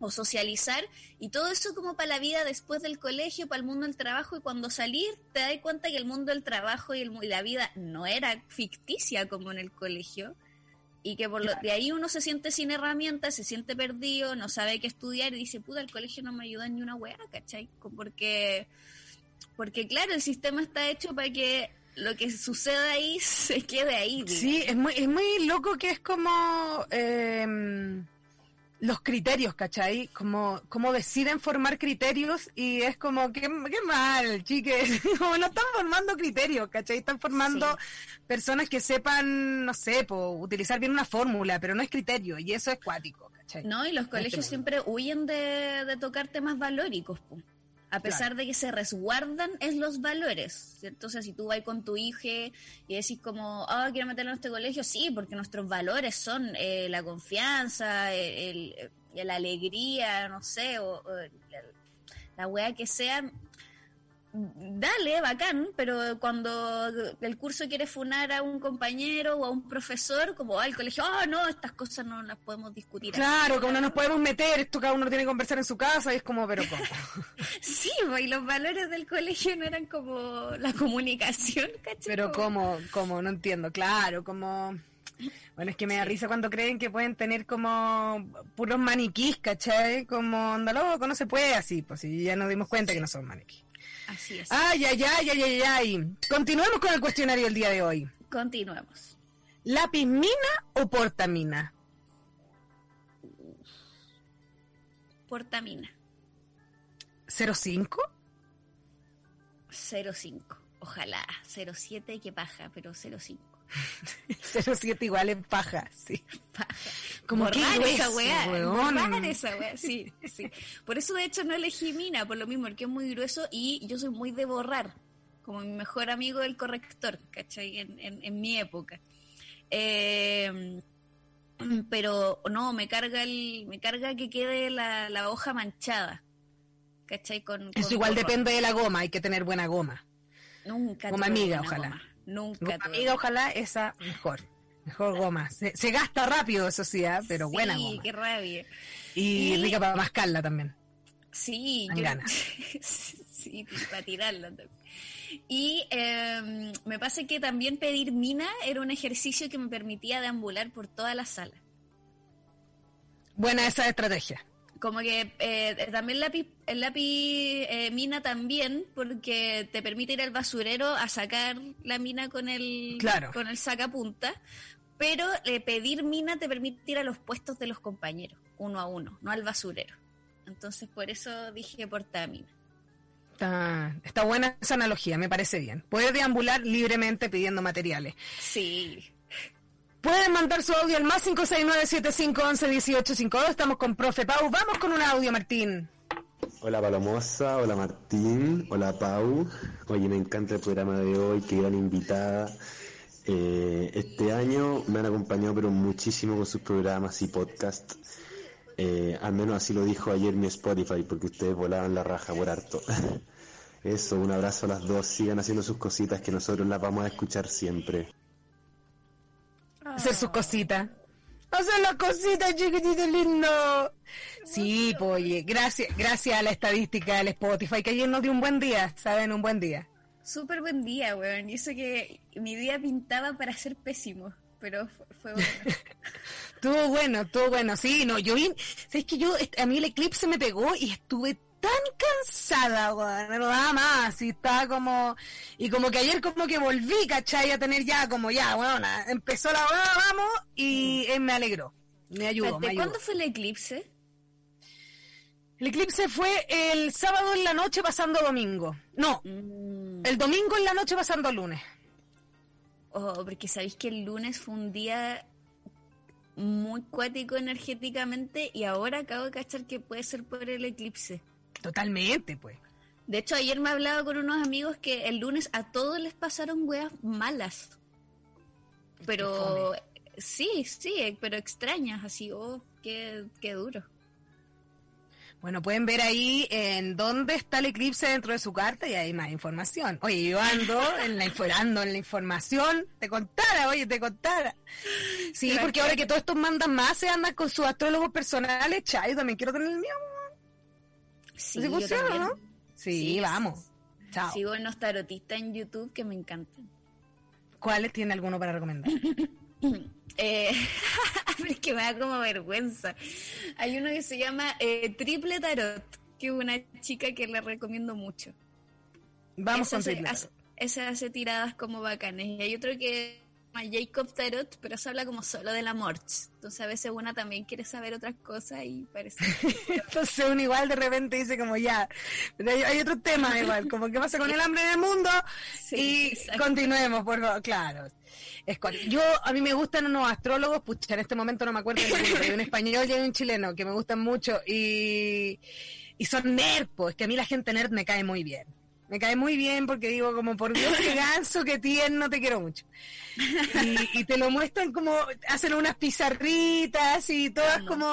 o socializar y todo eso como para la vida después del colegio, para el mundo del trabajo y cuando salir te das cuenta que el mundo del trabajo y, el y la vida no era ficticia como en el colegio y que por lo, de ahí uno se siente sin herramientas, se siente perdido, no sabe qué estudiar y dice, puta, el colegio no me ayuda ni una weá, ¿cachai? Porque, porque claro, el sistema está hecho para que lo que suceda ahí se quede ahí. digamos. Sí, es muy, es muy loco que es como em, los criterios, ¿cachai? Como, como deciden formar criterios y es como, qué, qué mal, chiques. Como no están formando criterios, ¿cachai? Están formando personas que sepan, no sé, po, utilizar bien una fórmula, pero no es criterio y eso es cuático, ¿cachai? No, y los colegios mundo. siempre huyen de, de tocar temas valóricos, po. A pesar de que se resguardan es los valores. Entonces, si tú vas con tu hija y decís como, ah, quiero meterlo en este colegio, sí, porque nuestros valores son eh, la confianza, el, el- la alegría, no sé, o, o la, la weá que sea. Dale, bacán, pero cuando el curso quiere funar a un compañero o a un profesor, como al colegio, ah, no, estas cosas no las podemos discutir. aquí". Claro, como no nos podemos meter, esto cada uno tiene que conversar en su casa y es como, pero ¿cómo? Sí, pues, y los valores del colegio no eran como la comunicación, ¿cachai? Pero Como- como, como, no entiendo, claro, como... Bueno, es que me da risa cuando creen que pueden tener como puros maniquís, ¿cachai? Como, anda loco, no se puede así, pues y ya nos dimos cuenta que no son maniquís. Así es. Ay, ay, ay, ay, ay, ay. Continuemos con el cuestionario del día de hoy. Continuemos. ¿Lápiz mina o portamina? Portamina, ¿05? 05. Ojalá, 07, qué paja, pero 05. 07 igual en paja, sí. Paja. Como qué esa weá, borrar esa weá, sí, sí. Por eso de hecho no elegí mina, por lo mismo, porque es muy grueso y yo soy muy de borrar, como mi mejor amigo el corrector, ¿cachai? En, en, en mi época. Eh, pero no, me carga el, me carga que quede la, la hoja manchada. ¿Cachai? Con, Eso igual depende de la goma, hay que tener buena goma. Nunca Goma amiga, ojalá. goma. Nunca Goma amiga, ojalá esa mejor. Mejor goma. Se, se gasta rápido, eso sí, ¿ah? pero Sí, buena goma. qué rabia. Y Y- rica para mascarla también. Sí, yo. Sí, para tirarlo. Y eh, me pasa que también pedir mina era un ejercicio que me permitía deambular por toda la sala. Buena esa estrategia. Como que eh, también el lápiz, el lápiz eh, mina también, porque te permite ir al basurero a sacar la mina con el, Claro. con el sacapunta, pero eh, pedir mina te permite ir a los puestos de los compañeros, uno a uno, no al basurero. Entonces por eso dije portamina. Está, está buena esa analogía, me parece bien. Puedes deambular libremente pidiendo materiales. Sí. Pueden mandar su audio al más 569-7511-1852. Estamos con Profe Pau. Vamos con un audio, Martín. Hola Palomosa, hola Martín, hola Pau. Oye, me encanta el programa de hoy, qué gran invitada. Eh, este año me han acompañado pero muchísimo con sus programas y podcasts. Eh, al menos así lo dijo ayer mi Spotify, porque ustedes volaban la raja por harto. Eso, un abrazo a las dos, sigan haciendo sus cositas que nosotros las vamos a escuchar siempre. Hacer sus cositas. Hacer las cositas, chiquitito lindo. Sí, oye, gracias, gracias a la estadística del Spotify, que ayer nos dio un buen día, ¿saben? Un buen día. Súper buen día, weón. Y eso que mi día pintaba para ser pésimo, pero fue, fue bueno. Estuvo bueno, estuvo bueno. Sí, no, yo vi, ¿sabes que yo, a mí el eclipse me pegó y estuve tan cansada, weón, no daba más, y estaba como, y como que ayer como que volví, ¿cachai? A tener ya como ya, weón, empezó la weá, vamos, y eh, me alegró, me ayudó, ¿De cuándo fue el eclipse? El eclipse fue el sábado en la noche pasando domingo. No, Mm. el domingo en la noche pasando lunes. Oh, porque sabéis que el lunes fue un día muy cuático energéticamente y ahora acabo de cachar que puede ser por el eclipse. Totalmente, pues. De hecho, ayer me hablaba con unos amigos que el lunes a todos les pasaron weas malas. Pero sí, sí, pero extrañas, así, oh, qué, qué duro. Bueno, pueden ver ahí en dónde está el eclipse dentro de su carta y hay más información. Oye, yo ando en la, ando en la información, te contara, oye, te contara. Sí, porque ahora que todos estos mandan más se andan con sus astrólogos personales, chay, yo también quiero tener el mío. Sí, ¿Sí yo funciona, no? Sí, vamos. Chao. Sigo unos tarotistas en YouTube que me encantan. ¿Cuáles tiene alguno para recomendar? Eh, es que me da como vergüenza. Hay uno que se llama eh, Triple Tarot, que es una chica que le recomiendo mucho. Vamos ese con Triple hace- Tarot. ese hace tiradas como bacanes. Y hay otro que llama Jacob Tarot, pero se habla como solo del amor. Entonces a veces una también quiere saber otras cosas y parece... Entonces uno igual de repente dice como ya, pero hay, hay otro tema igual, como qué pasa con el hambre en el mundo Sí, y exacto. continuemos, por favor, claro. Es cual- yo, a mí me gustan unos astrólogos, pucha, en este momento no me acuerdo, del hay un español y hay un chileno que me gustan mucho y, y son nerd, pues, que a mí la gente nerd me cae muy bien. Me cae muy bien porque digo como, por Dios, qué ganso, qué tierno, te quiero mucho. Y, y te lo muestran como, hacen unas pizarritas y todas como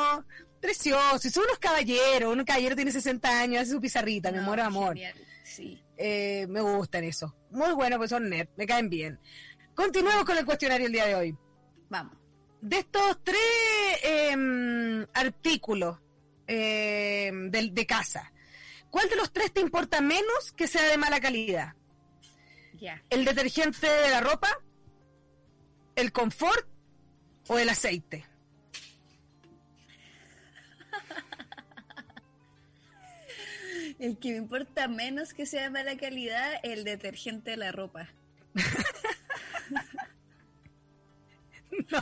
preciosos. Y son unos caballeros, un caballero tiene 60 años, hace su pizarrita, me No, muero de amor. genial, Sí. Eh, me gustan eso. Muy bueno, pues son nerd, me caen bien. Continuemos con el cuestionario el día de hoy. Vamos. De estos tres em, artículos del- de, casa, ¿cuál de los tres te importa menos que sea de mala calidad? ¿El detergente de la ropa? ¿El confort? ¿O el aceite? El que me importa menos que sea de mala calidad, el detergente de la ropa. No,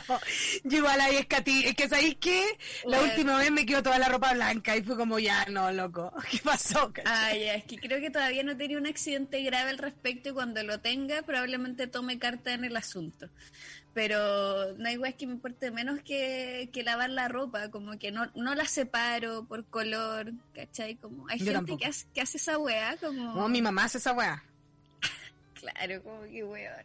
yo igual ahí escatí. Es que ¿sabéis qué? La Bueno. última vez me quedó toda la ropa blanca y fue como ya, no, loco. ¿Qué pasó? cachai? Ah, ya, es que creo que todavía no tenía un accidente grave al respecto y cuando lo tenga probablemente tome carta en el asunto. Pero no hay weas que me importe menos que, que lavar la ropa, como que no, no la separo por color, ¿cachai? Como hay Yo gente tampoco. que hace, que hace esa wea, como... No, mi mamá hace esa weá. Claro, como que weón.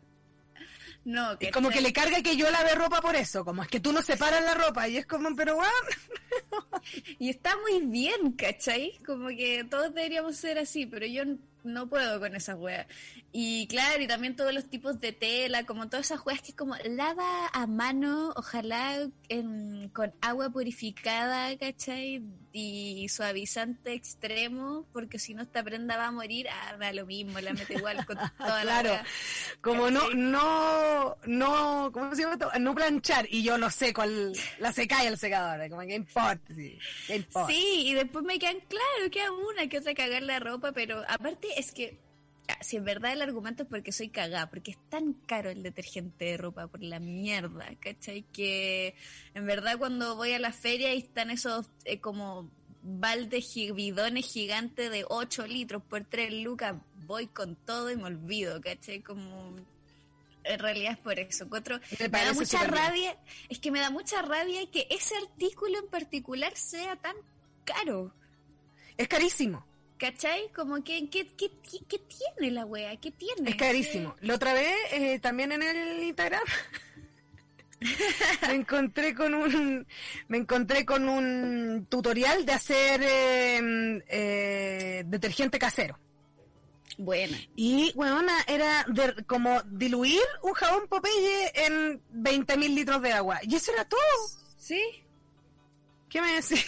No, como que le carga que yo lave ropa por eso, como es que tú no separas la ropa y es como, pero weón. Y está muy bien, ¿cachai? Como que todos deberíamos ser así, pero yo no puedo con esas weas. Y claro, y también todos los tipos de tela, como todas esas weas que es como lava a mano, ojalá en- con agua purificada, ¿cachai? y suavizante extremo, porque si no esta prenda va a morir, ah, da lo mismo, la mete igual con toda la claro, como no, no, no, ¿cómo se llama esto? No planchar, y yo lo seco, el- la seca y el secador, como que importa, sí, ¿qué importa? Sí, y después me quedan, claro, queda una que otra cagar la ropa, pero aparte es que, si en verdad el argumento es porque soy cagada, porque es tan caro el detergente de ropa por la mierda, ¿cachai? Que en verdad cuando voy a la feria y están esos eh, como baldes, bidones gigantes de 8 litros por 3 lucas, voy con todo y me olvido, ¿cachai? Como... En realidad es por eso. Encuentro- Me me, da mucha bien. rabia, es que me da mucha rabia que ese artículo en particular sea tan caro. Es carísimo, ¿Cachai? Como que, ¿qué, qué, qué, tiene la wea? ¿Qué tiene? es carísimo. La otra vez, eh, también en el Instagram, me encontré con un, me encontré con un tutorial de hacer eh, eh, detergente casero. Buena. Y, weona, era de, como diluir un jabón Popeye en 20.000 litros de agua. Y eso era todo. ¿Sí? ¿Qué me decís?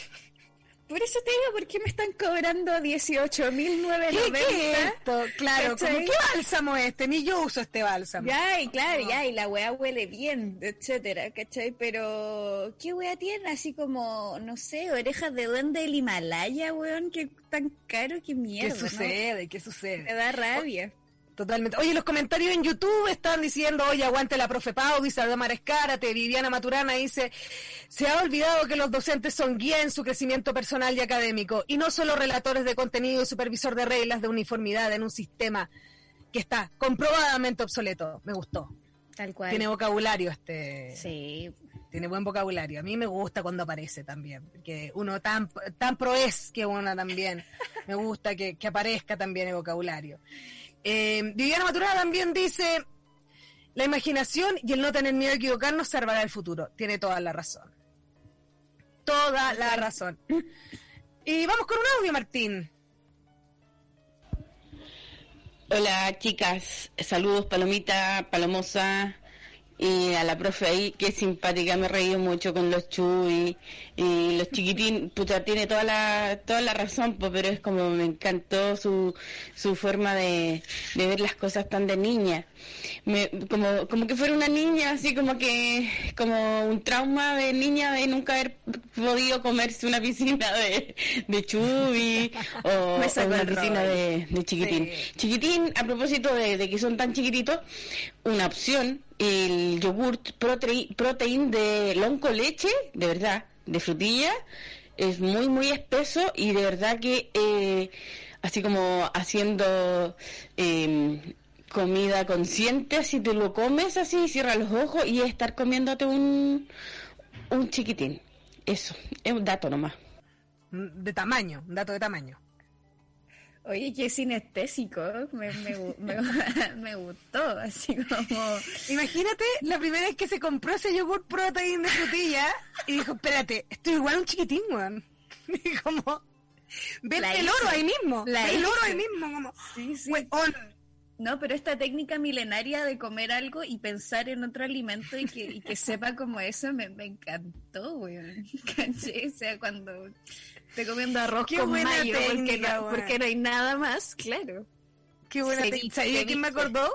Por eso te digo, ¿por qué me están cobrando ¿Qué, 18.990? qué es esto? Claro, como, ¿qué bálsamo es este? Ni yo uso este bálsamo. Ya, y claro, ya, y la weá huele bien, etcétera, ¿cachai? Pero, ¿qué weá tiene? Así como, no sé, orejas de duende del Himalaya, weón, que tan caro, qué ¿Qué mierda, ¿no? sucede? ¿Qué sucede? Me da rabia. Totalmente. Oye, los comentarios en YouTube están diciendo, oye, aguante la profe Pau, dice Ademar Escárate, Viviana Maturana dice, se ha olvidado que los docentes son guía en su crecimiento personal y académico, y no solo relatores de contenido y supervisor de reglas de uniformidad en un sistema que está comprobadamente obsoleto. Me gustó. Tal cual. Tiene vocabulario este. Sí, Tiene buen vocabulario. A mí me gusta cuando aparece también. Que uno tan, tan pro es que uno también. Me gusta que, que aparezca también el vocabulario. Eh, Viviana Maturana también dice, la imaginación y el no tener miedo a equivocarnos salvará el futuro. Tiene toda la razón. Toda la razón. Y vamos con un audio, Martín. Hola chicas, saludos Palomita, Palomosa y a la profe ahí, que simpática, me he reído mucho con los chu y, los chiquitín, puta, tiene toda la, toda la razón, po, pero es como me encantó su, su forma de, de ver las cosas tan de niña. Me, como, como que fuera una niña, así como que, como un trauma de niña de nunca haber podido comerse una piscina de, de chubi o, una piscina de, de chiquitín. Sí. Chiquitín, a propósito de, de que son tan chiquititos, una opción, el yogurt protein, de lonco leche, de verdad, de frutilla, es muy, muy espeso y de verdad que eh, así como haciendo eh, comida consciente, si te lo comes así, cierra los ojos y estar comiéndote un, un chiquitín. Eso, es un dato nomás. De tamaño, un dato de tamaño. Oye, qué sinestésico, me, me, me, me gustó, así como... Imagínate la primera vez que se compró ese yogur protein de frutilla y dijo, espérate, esto es igual a un chiquitín, weón. Y como, ve el oro ahí mismo, ve el oro ahí mismo, como, Sí, sí. weón. No, pero esta técnica milenaria de comer algo y pensar en otro alimento y que, y que sepa como eso me, me encantó, weón. ¿Cachai? O sea, cuando estoy comiendo arroz Qué con mayo porque, no, porque no hay nada más, claro. Qué buena te- vi- ¿Sabías se quién me acordó?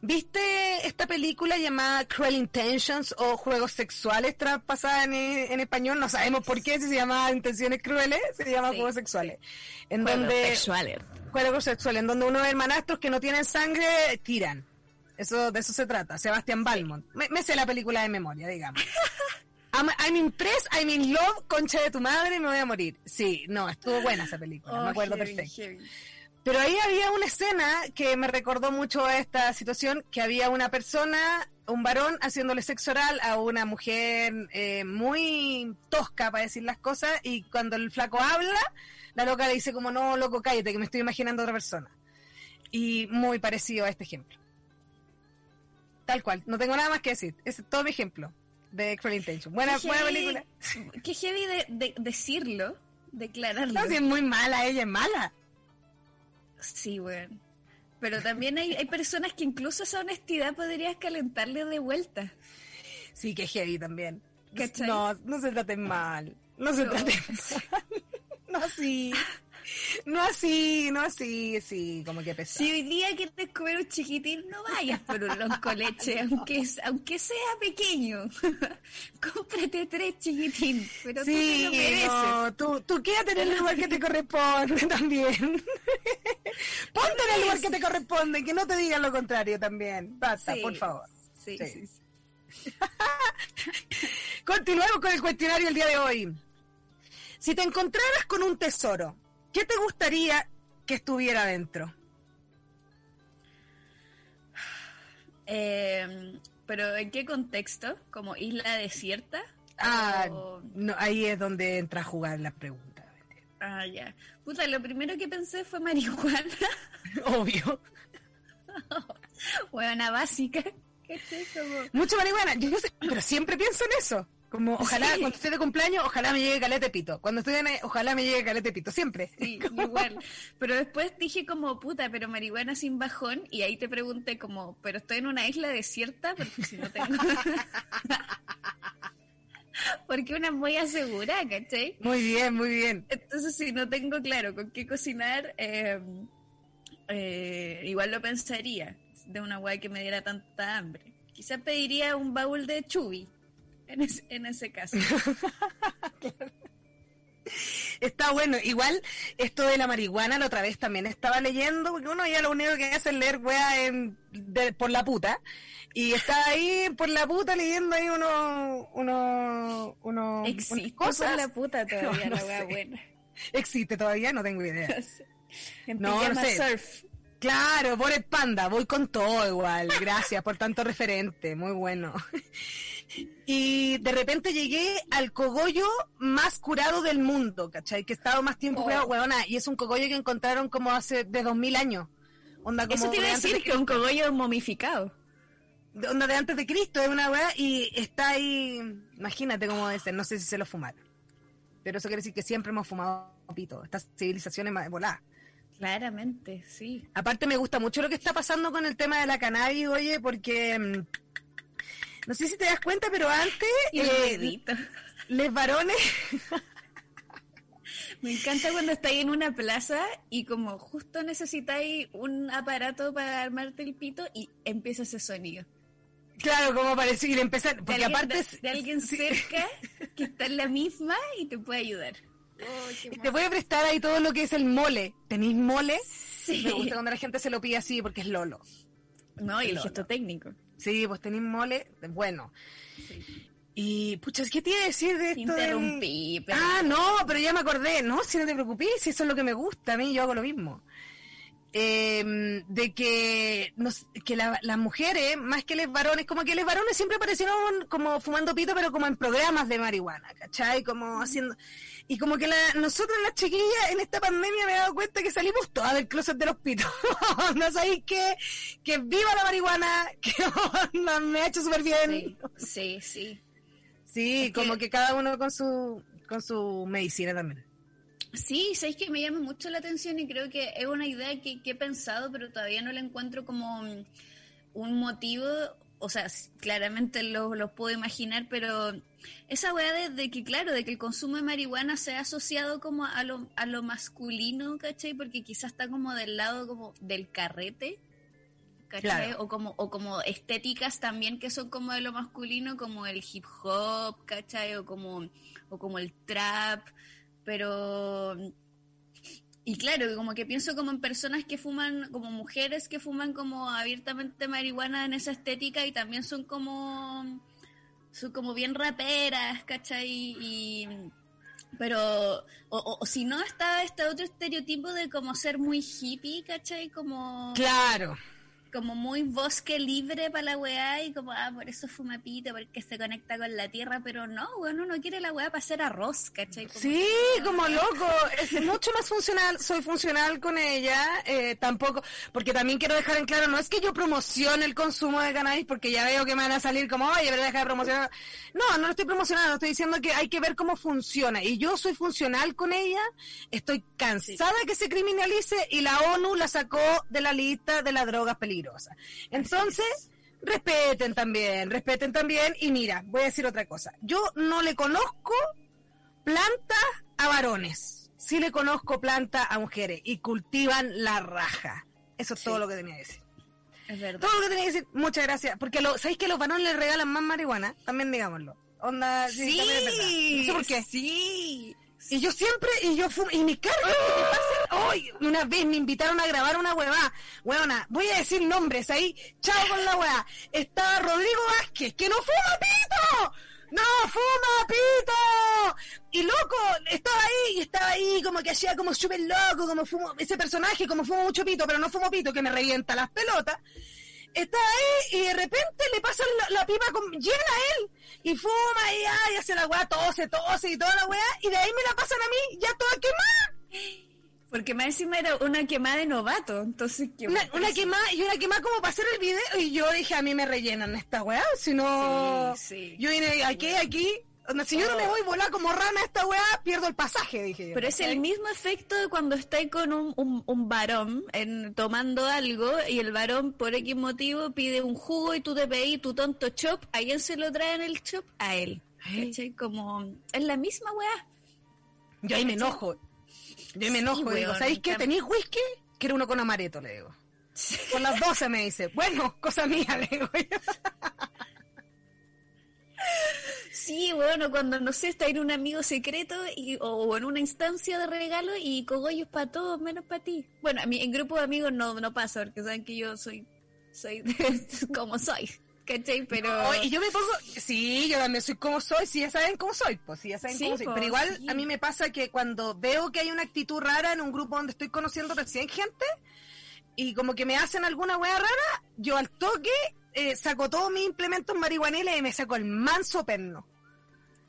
¿Viste esta película llamada Cruel Intentions o Juegos Sexuales traspasada en, en español? No sabemos por qué, si se llama Intenciones Crueles, se llama Sí, Juegos Sexuales. En Juegos donde sexuales. Juegos sexuales, en donde unos hermanastros que no tienen sangre tiran. Eso, de eso se trata. Sebastián Balmont. Me, me sé la película de memoria, digamos. I'm, I'm impressed, I'm in love, concha de tu madre, me voy a morir. Sí, no, estuvo buena esa película, me Oh, acuerdo heavy, perfecto. heavy. Pero ahí había una escena que me recordó mucho a esta situación, que había una persona, un varón, haciéndole sexo oral a una mujer eh, muy tosca, para decir las cosas, y cuando el flaco habla, la loca le dice como, no, loco, cállate, que me estoy imaginando a otra persona. Y muy parecido a este ejemplo. Tal cual, no tengo nada más que decir. Es todo mi ejemplo de Cruel Intention. Buena, Qué buena heavy- película. Qué heavy de, de- decirlo, declararlo. No, si es muy mala, ella es mala. Sí, weón. Pero también hay, hay personas que incluso esa honestidad podrías calentarle de vuelta. Sí, que heavy también. ¿Cachai? No, no se traten mal. No se No. traten mal. así. No así, no así, sí, como que pesado. Si hoy día quieres comer un chiquitín, no vayas por un lonco leche, aunque, aunque sea pequeño. Cómprate tres chiquitín, pero tú te lo mereces. no, tú, tú quédate en el lugar que te corresponde también. Ponte en el lugar que te corresponde, que no te digan lo contrario también. Basta, Sí. por favor. Sí, Sí. sí, sí. Continuemos con el cuestionario el día de hoy. Si te encontraras con un tesoro, ¿qué te gustaría que estuviera dentro? Eh, pero ¿en qué contexto? ¿Como isla desierta? Ah, O- no, ahí es donde entra a jugar la pregunta. Ah, ya. Puta, lo primero que pensé fue marihuana. Obvio. Buena básica. ¿Cachai? Como... Mucho marihuana. Yo no sé, pero siempre pienso en eso. Como, ojalá, Sí. cuando esté de cumpleaños, ojalá me llegue calete pito. Cuando estoy en, ojalá me llegue calete pito. Siempre. Sí, igual. Pero después dije como, puta, pero marihuana sin bajón. Y ahí te pregunté como, pero estoy en una isla desierta porque si no tengo... porque una muy asegura, ¿cachai? Muy bien, muy bien. Entonces si no tengo claro con qué cocinar, eh, eh, igual lo pensaría de una guay que me diera tanta hambre. Quizás pediría un baúl de chubi en, ese- en ese caso. Está bueno. Igual, esto de la marihuana, la otra vez también estaba leyendo, porque uno ya lo único que hace es leer weá en, de- por la puta. Y está ahí por la puta leyendo ahí unos, unas Existe cosas. por la puta todavía No, no la wea buena. Existe todavía, no tengo idea. En No, no sé. surf. Claro, por el panda, voy con todo igual. Gracias por tanto referente, muy bueno. Y de repente llegué al cogollo más curado del mundo, ¿cachai? Que he estado más tiempo Oh. curado, huevona, y es un cogollo que encontraron como hace de 2000 años. Onda como Eso de antes decir de que un cogollo momificado. de- onda de antes de Cristo, es una weá, y está ahí, imagínate cómo debe ser, no sé si se lo fumaron. Pero eso quiere decir que siempre hemos fumado pito, estas civilizaciones más voladas. Claramente, sí. Aparte me gusta mucho lo que está pasando con el tema de la cannabis, oye, porque mm, no sé si te das cuenta, pero antes eh, varones, Me encanta cuando estáis en una plaza y como justo necesitáis un aparato para armarte el pito y empieza ese sonido. claro, como pareció y le empezar, De porque alguien, aparte de, es- de alguien sí, cerca que está en la misma y te puede ayudar. y te voy a prestar ahí todo lo que es el mole. ¿Tenéis mole? Sí. Me gusta cuando la gente se lo pide así porque es lolo. No, y el gesto técnico. Sí, pues tenéis mole, bueno. Y, pucha, ¿qué te iba a decir de esto? del- interrumpí, pero Ah, no, pero ya me acordé. No, si no te preocupes, si eso es lo que me gusta a mí, yo hago lo mismo. Eh, de que, nos, que la- las mujeres, más que los varones, como que los varones siempre aparecieron como fumando pito, pero como en programas de marihuana, ¿cachai? Como haciendo... Y como que la, nosotros las chiquillas en esta pandemia me he dado cuenta que salimos todas del closet de los pitos. ¿No sabéis qué? Que viva la marihuana, que onda, me ha hecho súper bien. sí, sí, sí. Como que- que cada uno con su, con su medicina también. Sí, sabéis que me llama mucho la atención y creo que es una idea que, que he pensado, pero todavía no la encuentro como mm, un motivo. O sea, claramente lo, lo puedo imaginar, pero esa weá de, de que, claro, de que el consumo de marihuana se ha asociado como a lo, a lo masculino, ¿cachai? Porque quizás está como del lado como del carrete, ¿cachai? Claro. O, como, o como estéticas también que son como de lo masculino, como el hip hop, ¿cachai? O como, o como el trap, pero y claro, como que pienso como en personas que fuman, como mujeres que fuman como abiertamente marihuana en esa estética y también son como, son como bien raperas, ¿cachai? Y, pero, o, si no, está este otro estereotipo de como ser muy hippie, ¿cachai? Como, Claro. Como muy bosque libre para la weá y como, ah, por eso fuma pito, porque se conecta con la tierra, pero no, bueno, uno quiere la weá para hacer arroz, ¿cachai? Como- Sí, como loco. Es mucho más funcional. Soy funcional con ella. eh, tampoco, porque también quiero dejar en claro, no es que yo promocione el consumo de cannabis, porque ya veo que me van a salir como, oye, pero deja de promocionar. No, no lo estoy promocionando, estoy diciendo que hay que ver cómo funciona. Y yo soy funcional con ella. Estoy cansada de que se criminalice y la ONU la sacó de la lista de las drogas peligrosas. Entonces, respeten también, respeten también. Y mira, voy a decir otra cosa. Yo no le conozco plantas a varones. sí le conozco planta a mujeres y cultivan la raja. Eso es todo lo que tenía que decir. Es verdad. Todo lo que tenía que decir, muchas gracias. Porque lo, ¿sabéis que los varones les regalan más marihuana? También digámoslo. Onda, sí. No sé por qué. Sí. Y yo siempre, y yo fumo, y me carga. Hoy, una vez me invitaron a grabar una huevá. Huevona, voy a decir nombres ahí. Chao con la huevá. Estaba Rodrigo Vázquez, que no fuma pito. ¡No, fuma pito! Y loco, estaba ahí, y estaba ahí, como que hacía como súper loco, como fumo, ese personaje, como fumo mucho pito, pero no fumo pito, que me revienta las pelotas. Está ahí y de repente le pasan la, la pipa con, llena a él y fuma y, ay, hace la weá, tose, tose y toda la weá y de ahí me la pasan a mí ya toda quemada. Porque más encima era una quemada de novato. Entonces, qué Una, una quemada y una quemada como para hacer el video y yo dije, a mí me rellenan esta weá, si no... Sí, sí. Yo vine aquí, aquí, si yo no me voy a volar como rana a esta weá, pierdo el pasaje, dije yo. Pero es el mismo efecto de cuando estáis con un, un, un varón en, tomando algo y el varón por X motivo pide un jugo y tú te pedís tu tonto chop, ¿a quién se lo traen el chop? A él. ¿Cachai? Como, es la misma weá. Yo ahí me enojo. Yo ahí me enojo. Sí, digo, ¿sabéis qué? ¿Tenéis whisky? Quiero uno con amareto, le digo. Con las 12 me dice. Bueno, cosa mía, le digo. Sí, bueno, cuando no sé, está en un amigo secreto y, o en una instancia de regalo y cogollos para todos menos para ti. Bueno, a mí en grupo de amigos no, no pasa porque saben que yo soy, soy como soy, ¿cachai? Pero... No, y yo me pongo, sí, yo también soy como soy, si ya saben cómo soy, pues si ya saben Sí, cómo soy. Pero igual sí. a mí me pasa que cuando veo que hay una actitud rara en un grupo donde estoy conociendo recién gente y como que me hacen alguna wea rara, yo al toque eh, saco todos mis implementos marihuaniles y me saco el manso perno.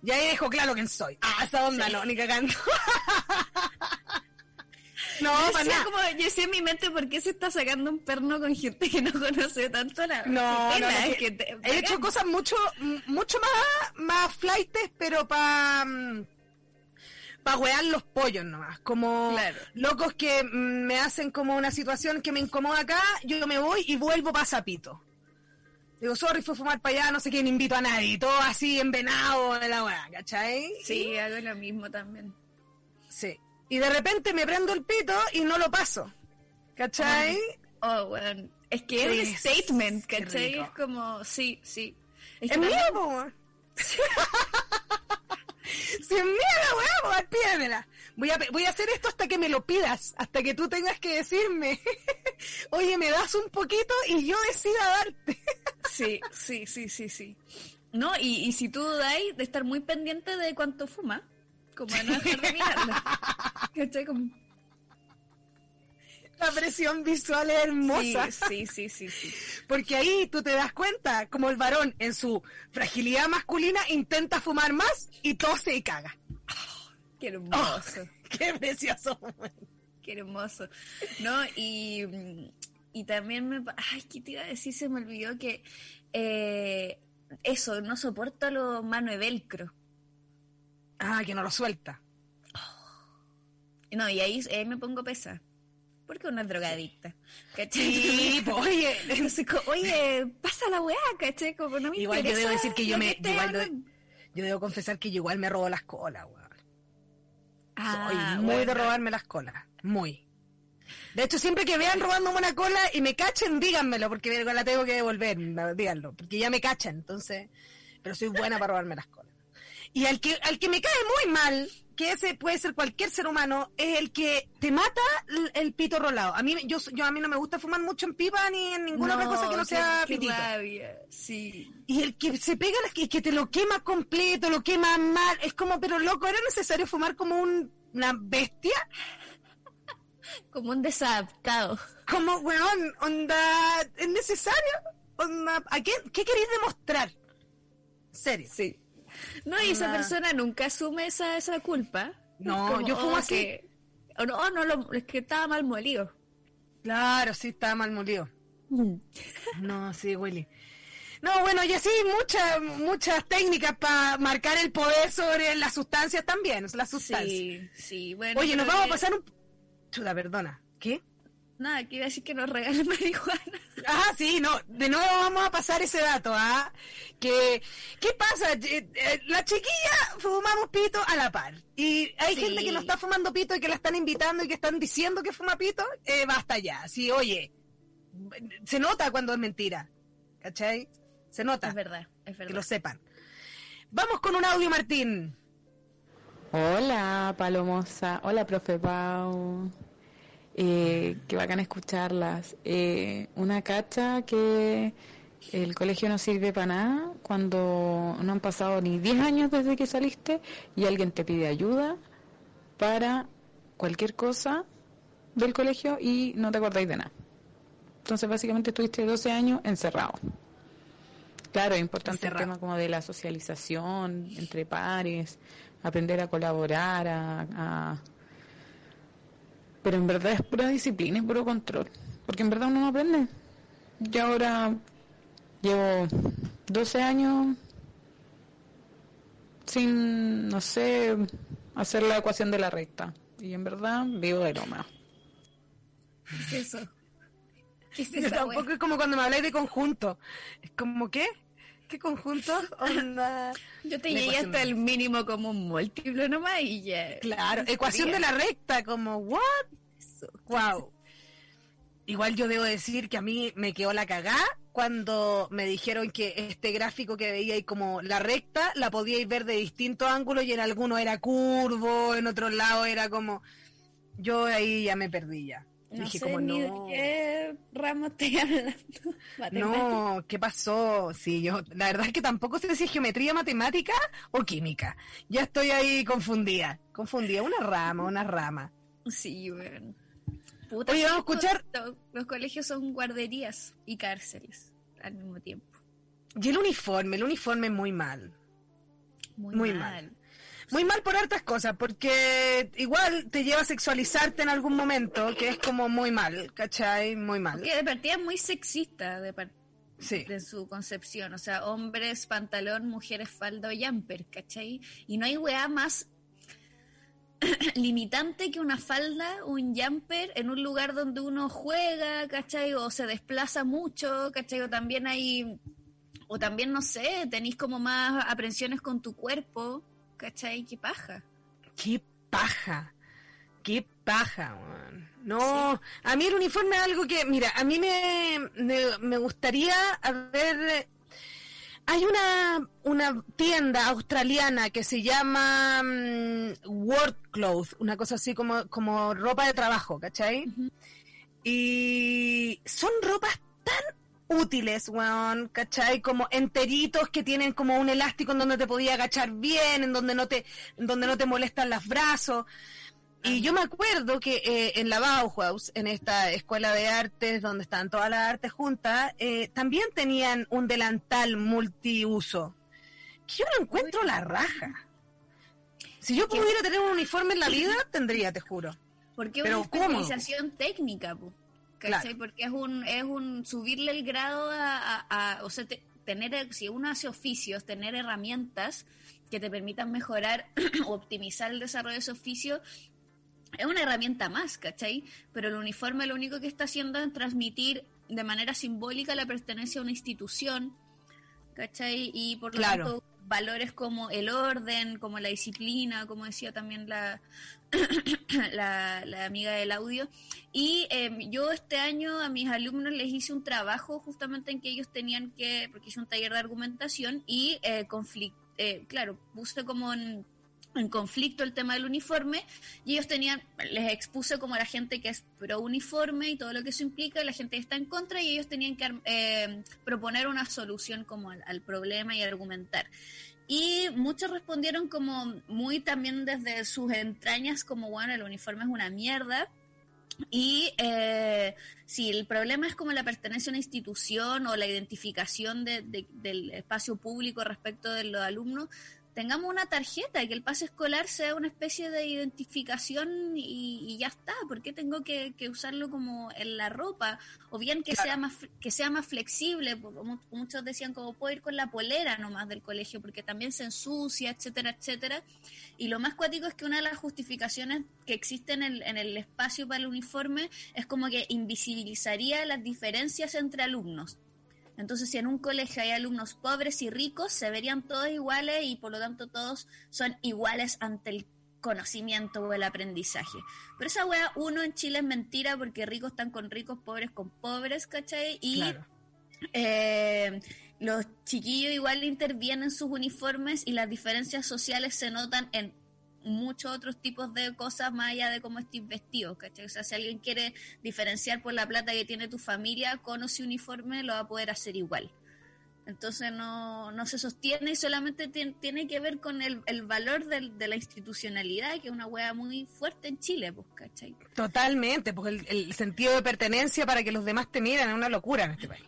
Y ahí dejo claro quién soy. Ah, esa onda no, ni cagando. no, yo para nada. como, yo decía en mi mente, ¿por qué se está sacando un perno con gente que no conoce tanto la No, no, es que te- he hecho cosas mucho, mucho más, más flightes, pero para para wear los pollos nomás. Como Claro. locos que me hacen como una situación que me incomoda acá, yo me voy y vuelvo para Zapito. Digo, sorry, fue a fumar para allá, no sé quién invito a nadie. Todo así envenado de la weá, ¿cachai? Sí, hago lo mismo también. Sí. Y de repente me prendo el pito y no lo paso. ¿Cachai? Oh, bueno. Es que es un statement, ¿cachai? Es como, sí, sí. Es Es mío. Si es mía la weá, weón, pídemela. Voy a, voy a hacer esto hasta que me lo pidas, hasta que tú tengas que decirme, oye, me das un poquito y yo decida darte. Sí, sí, sí, sí, sí. No, y, y si tú dais de estar muy pendiente de cuánto fuma, como de no dejar de mirarlo. ¿Cachai? Como, La presión visual es hermosa. Sí, sí, sí, sí, sí. Porque ahí tú te das cuenta, como el varón en su fragilidad masculina intenta fumar más y tose y caga. Qué hermoso. Qué precioso. Qué hermoso. ¿No? Y, y también me... Ay, ¿qué te iba a decir? Se me olvidó que... eh, eso, no soporto los mano de velcro. Ah, que no lo suelta. No, y ahí, ahí me pongo pesa. Porque una es drogadicta. ¿Cachai? Sí, pues, oye, Entonces, oye, pasa la weá, ¿cachai? Como no me Igual yo debo decir que yo me- igual yo debo confesar que yo igual me robo las colas, weón. Ah, Soy muy de robarme las colas. Muy. De hecho, siempre que vean robándome una cola y me cachen, díganmelo, porque la tengo que devolver, díganlo, porque ya me cachan, entonces, pero soy buena para robarme las colas. Y al que, al que me cae muy mal, que ese puede ser cualquier ser humano, es el que te mata el, el pito rolado. A mí, yo, yo a mí no me gusta fumar mucho en pipa ni en ninguna otra cosa que no sea qué pitito. rabia, Sí. Y el que se pega, las- y que te lo quema completo, lo quema mal, es como, pero loco, ¿era necesario fumar como un- una bestia? Como un desadaptado. Como, weón, onda, ¿es necesario? Onda, ¿a qué, qué queréis demostrar? Serio. Sí. No, y esa persona nunca asume esa, esa culpa. No, yo fumo oh, así. que- o no, no, lo- es que estaba mal molido. Claro, sí, estaba mal molido. No, sí, Willy. No, bueno, y así muchas muchas técnicas para marcar el poder sobre las sustancias también, las sustancias. Sí, sí, bueno. Oye, nos vamos a pasar un... Chuda, perdona. ¿Qué? Nada, que iba a decir que nos regalen marihuana. Ah, sí, no, de nuevo vamos a pasar ese dato, ¿ah? Que, ¿qué pasa? Eh, eh, La chiquilla fumamos pito a la par. Y hay Sí. gente que no está fumando pito y que la están invitando y que están diciendo que fuma pito, eh, basta ya. Sí, oye, se nota cuando es mentira, ¿cachai? Se nota, Es verdad, es que verdad. lo sepan. Vamos con un audio, Martín. Hola, Palomosa. Hola, profe Pau. Eh, qué bacán escucharlas. Eh, una cacha que el colegio no sirve para nada cuando no han pasado ni 10 años desde que saliste y alguien te pide ayuda para cualquier cosa del colegio y no te acordáis de nada. Entonces, básicamente estuviste 12 años encerrado. Claro, es importante Encerrado. el tema como de la socialización entre pares, aprender a colaborar, a, a- pero en verdad es pura disciplina y puro control, porque en verdad uno no aprende. Yo ahora llevo 12 años sin, no sé, hacer la ecuación de la recta, y en verdad vivo de loma. ¿Qué es eso? ¿Qué es Yo esa tampoco es como cuando me habláis de conjunto. Es como, ¿qué? ¿Qué conjunto? Onda. Yo te llegué hasta el mínimo como un múltiplo nomás y ya. Claro, ecuación de la recta, como, ¿what? Wow. Igual yo debo decir que a mí me quedó la cagá cuando me dijeron que este gráfico que veía ahí como la recta la podíais ver de distintos ángulos y en algunos era curvo, en otros lados era como... Yo ahí ya me perdí ya. No Dije sé como, ni no. de qué ramo estoy hablando. No, ¿qué pasó? Sí, yo, la verdad es que tampoco sé si es geometría matemática o química. Ya estoy ahí confundida. Confundida, una rama, una rama. Sí, bueno. Puta, Oye, vamos a escuchar- los- Los colegios son guarderías y cárceles al mismo tiempo. Y el uniforme, el uniforme muy mal. Muy, Muy mal. mal. Muy mal por hartas cosas, porque igual te lleva a sexualizarte en algún momento, que es como muy mal, ¿cachai? Muy mal. Porque de partida es muy sexista de, Sí. de su concepción. O sea, hombres, pantalón, mujeres, falda o jumper, ¿cachai? Y no hay weá más limitante que una falda, un jumper en un lugar donde uno juega, ¿cachai? O se desplaza mucho, ¿cachai? O también hay, o también, no sé, tenéis como más aprensiones con tu cuerpo, ¿cachai? Qué paja. Qué paja. Qué paja. No, a mí el uniforme es algo que, mira, a mí me, me, me gustaría ver. Hay una, una tienda australiana que se llama mm, Work Clothes, una cosa así como, como ropa de trabajo, ¿cachai? Y son ropas tan útiles, weón, ¿cachai? Como enteritos que tienen como un elástico en donde te podía agachar bien, en donde no te, en donde no te molestan los brazos. Y yo me acuerdo que eh, en la Bauhaus, en esta escuela de artes donde están todas las artes juntas, eh, también tenían un delantal multiuso. Que yo lo encuentro la raja. Si yo pudiera tener un uniforme en la vida, tendría, te juro. Porque Pero una ¿cómo? especialización técnica, po, ¿cachai? Claro. Porque es un, es un subirle el grado a, a- a- o sea, te- tener, si uno hace oficios, tener herramientas que te permitan mejorar o optimizar el desarrollo de ese oficio, es una herramienta más, ¿cachai? Pero el uniforme lo único que está haciendo es transmitir de manera simbólica la pertenencia a una institución, ¿cachai? Y por lo Claro. tanto, valores como el orden, como la disciplina, como decía también la, la, la amiga del audio. Y eh, yo este año a mis alumnos les hice un trabajo justamente en que ellos tenían que, porque hice un taller de argumentación y eh, eh, claro, puse como en, conflicto el tema del uniforme y ellos tenían, les expuse como la gente que es pro uniforme y todo lo que eso implica, la gente que está en contra y ellos tenían que eh, proponer una solución como al problema y argumentar. Y muchos respondieron como muy también desde sus entrañas como, bueno, el uniforme es una mierda. Y eh, si el problema es como la pertenencia a una institución o la identificación de- de- del espacio público respecto de los alumnos, tengamos una tarjeta, que el pase escolar sea una especie de identificación y, y ya está. ¿Por qué tengo que, que usarlo como en la ropa? O bien que sea más que sea más flexible, porque mu- muchos decían como puedo ir con la polera nomás del colegio, porque también se ensucia, etcétera, etcétera. Y lo más cuático es que una de las justificaciones que existen en el, en el espacio para el uniforme es como que invisibilizaría las diferencias entre alumnos. Entonces, si en un colegio hay alumnos pobres y ricos, se verían todos iguales y por lo tanto todos son iguales ante el conocimiento o el aprendizaje. Pero esa wea, uno en Chile es mentira porque ricos están con ricos, pobres con pobres, ¿cachai? Y Claro. eh, los chiquillos igual intervienen en sus uniformes y las diferencias sociales se notan en muchos otros tipos de cosas más allá de cómo estés vestido, ¿cachai? O sea, si alguien quiere diferenciar por la plata que tiene tu familia con o sin uniforme, lo va a poder hacer igual. Entonces no, no se sostiene y solamente tien- tiene que ver con el, el valor de la institucionalidad, que es una wea muy fuerte en Chile, pues, ¿cachai? Totalmente, porque el, el sentido de pertenencia para que los demás te miren es una locura en este país.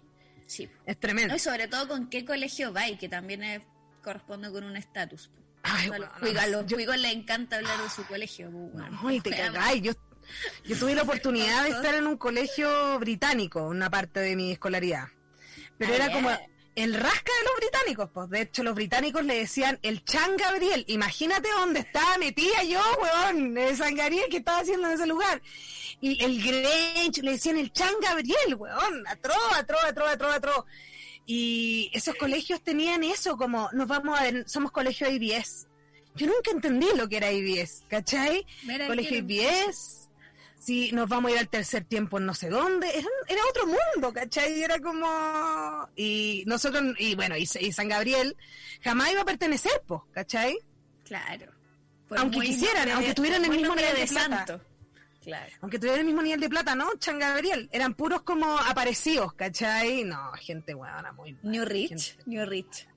Sí. Es tremendo. No, y sobre todo con qué colegio va y que también es- corresponde con un estatus. Ay, bueno, yo- cuicos les encanta hablar de su colegio. bueno. No, y te Wea cagáis. Yo, yo tuve la oportunidad de estar en un colegio británico, una parte de mi escolaridad. Pero Ah, era como el rasca de los británicos, pues. De hecho, los británicos le decían el Chan Gabriel. Imagínate dónde estaba metida yo, weón, en San Gabriel, que estaba haciendo en ese lugar. Y el Grinch, le decían el Chan Gabriel, weón, atroz, atroz, atroz, atroz, atroz. Y esos colegios tenían eso, como nos vamos a ver, somos colegio IBS. Yo nunca entendí lo que era IBS, ¿cachai? Mira, colegio IBS, si nos vamos a ir al tercer tiempo no sé dónde, era, era otro mundo, ¿cachai? Era como... Y nosotros, y bueno, y, y San Gabriel jamás iba a pertenecer, pues, ¿cachai? Claro. Aunque quisieran, aunque tuvieran el mismo nivel de de plata. Claro. Aunque tuvieran el mismo nivel de plata, ¿no? Chan Gabriel, eran puros como aparecidos, ¿cachai? No, gente buena, muy... New Rich, gente- New Rich.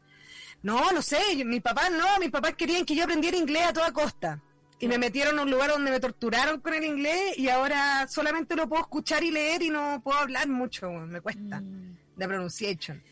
No, no sé, mis papás no, mis papás querían que yo aprendiera inglés a toda costa. Y me metieron a un lugar donde me torturaron con el inglés y ahora solamente lo puedo escuchar y leer y no puedo hablar mucho, me cuesta. Mm. De pronunciation,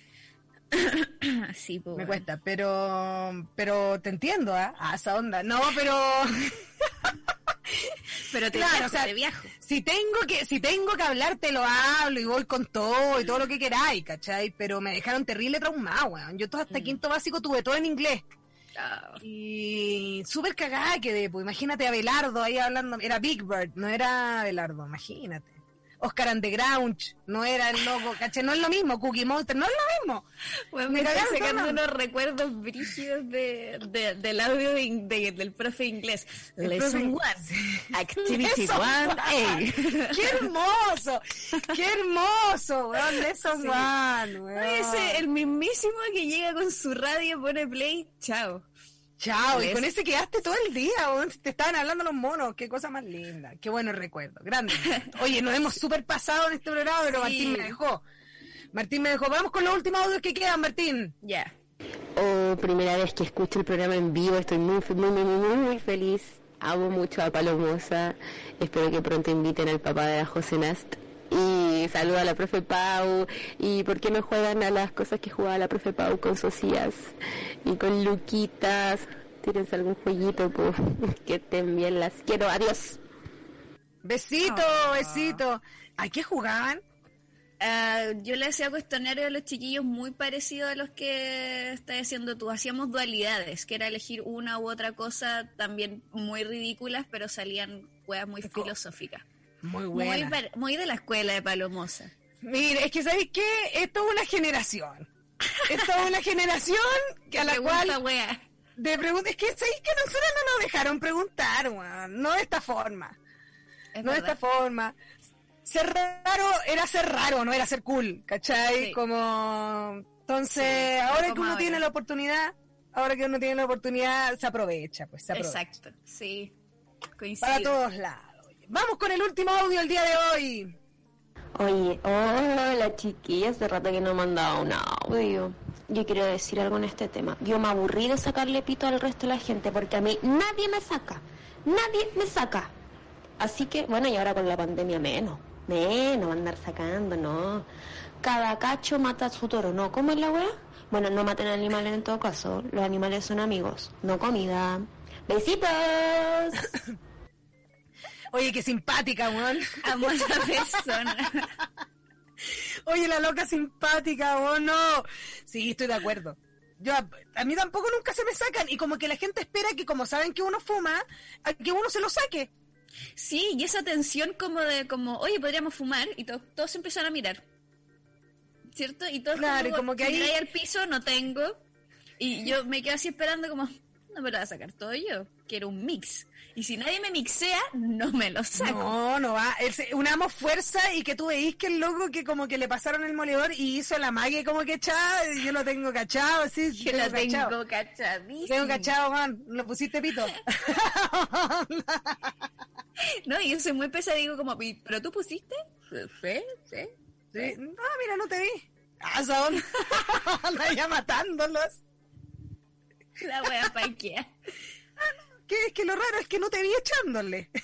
Sí, pues. me cuesta, pero pero te entiendo, ¿ah? A esa onda. No, pero Pero te Claro, viajo, o sea, te viajo. si tengo que si tengo que hablar te lo hablo y voy con todo y todo lo que queráis, ¿cachai? Pero me dejaron terrible traumado, weón. Yo todo hasta Mm. quinto básico tuve todo en inglés. Ah, Y súper cagada quedé, pues imagínate a Belardo ahí hablando, era Big Bird, no era Belardo, imagínate. Oscar and the Grouch, no era el loco, ¿cachai? No es lo mismo, Cookie Monster, no es lo mismo. Bueno, Me cagaron sacando unos recuerdos brígidos de, de- del audio de del profe inglés. El Lesson profe- one, activity one. A. ¡Qué hermoso! ¡Qué hermoso, weón! Lesson Sí. one, weón. Ese, el mismísimo que llega con su radio, pone play, chao. Chao, y con ese quedaste todo el día, weón. Te estaban hablando los monos, qué cosa más linda, qué buenos recuerdos, grande. Oye, nos hemos súper pasado en este programa, pero Sí. Martín me dejó. Martín me dejó. Vamos con los últimos audios que quedan, Martín. Ya. Oh, primera vez que escucho el programa en vivo, estoy muy, muy, muy, muy, muy feliz. Amo mucho a Palomosa. Espero que pronto inviten al papá de la José Nast. Y saludo a la profe Pau. ¿Y por qué no juegan a las cosas que jugaba la profe Pau con Socias y con Luquitas? Tírense algún jueguito, pues. Que estén bien, las quiero. Adiós. Besito, Ah. besito. ¿A qué jugaban? Ah, yo le hacía cuestionarios a los chiquillos muy parecidos a los que estás haciendo tú. Hacíamos dualidades, que era elegir una u otra cosa también muy ridículas, pero salían huevas muy filosóficas. Muy Muy, buena. par- muy de la escuela de Palomosa. Mire, es que ¿sabéis qué? Esto es una generación. Esto es una generación que a la Pregunta, cual wea. de preguntas es que sabéis que nosotros no nos dejaron preguntar, weón. No de esta forma. Es no de verdad. esta forma. Ser raro era ser raro, no era ser cool, ¿cachai? Sí. Como... Entonces, Sí, ahora que uno ahora. tiene la oportunidad, ahora que uno tiene la oportunidad, se aprovecha, pues se aprovecha. Exacto, sí. Coincido. Para todos lados. Vamos con el último audio el día de hoy. Oye, hola chiquillas, hace rato que no mandaba un audio. Yo quiero decir algo en este tema. Yo me aburrí de sacarle pito al resto de la gente porque a mí nadie me saca. Nadie me saca. Así que, bueno, y ahora con la pandemia menos. A andar sacando, no. Cada cacho mata a su toro, ¿no? ¿Cómo es la weá? Bueno, no maten animales en todo caso. Los animales son amigos, no comida. ¡Besitos! Oye, qué simpática, weón. Amo a esa persona. Oye, la loca simpática, o no. Sí, estoy de acuerdo. Yo, a, a mí tampoco nunca se me sacan. Y como que la gente espera que, como saben que uno fuma, a que uno se lo saque. Sí, y esa tensión como de, como, oye, podríamos fumar, y to- todos se empiezan a mirar. ¿Cierto? Y todos Claro, y como que ahí- al piso, no tengo. Y yo me quedo así esperando como, no me lo va a sacar todo yo. Quiero un mix. Y si nadie me mixea, no me lo saco. No, no va. Es- unamos fuerza y que tú veís que el loco que como que le pasaron el moledor y hizo la mague como que echada, yo lo tengo cachado, así. Yo tengo lo cachado. tengo cachadísimo. Tengo cachado, Juan. Lo pusiste pito. No, y yo soy muy pesada, digo como, "¿Y- ¿pero tú pusiste? ¿Sí? ¿Sí? Sí. No, mira, no te vi. Ah, son. Ya matándolos. La wea paquea. Que es que lo raro es que no te vi echándole.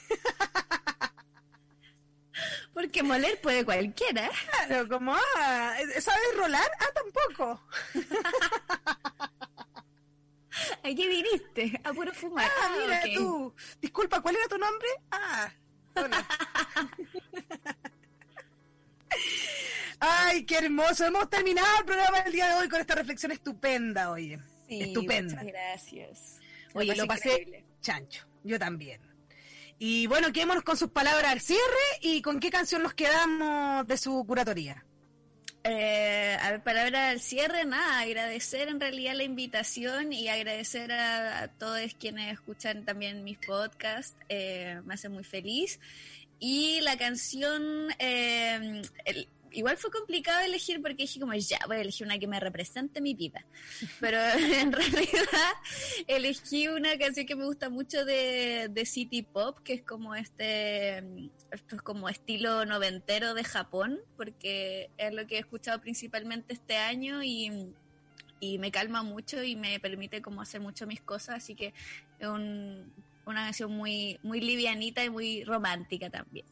Porque moler puede cualquiera. Claro, como, ah, ¿sabes rolar? Ah, tampoco. ¿A qué viniste? A puro fumar. Ah, mira ok. tú. Disculpa, ¿cuál era tu nombre? Ah, hola. Ay, qué hermoso. Hemos terminado el programa del día de hoy con esta reflexión estupenda, oye. Sí, Estupenda. Muchas gracias. Oye, lo pasé. Chancho. Yo también. Y bueno, quedémonos con sus palabras al cierre y con qué canción nos quedamos de su curatoría. Eh, a ver, palabra al cierre, nada, agradecer en realidad la invitación y agradecer a, todos quienes escuchan también mis podcasts, eh, me hace muy feliz. Y la canción, eh, igual fue complicado elegir porque dije como ya voy a elegir una que me represente mi vida, pero en realidad elegí una canción que me gusta mucho de, de City Pop, que es como este, esto es como estilo noventero de Japón, porque es lo que he escuchado principalmente este año y, y me calma mucho y me permite como hacer mucho mis cosas, así que es un- una canción muy, muy livianita y muy romántica también.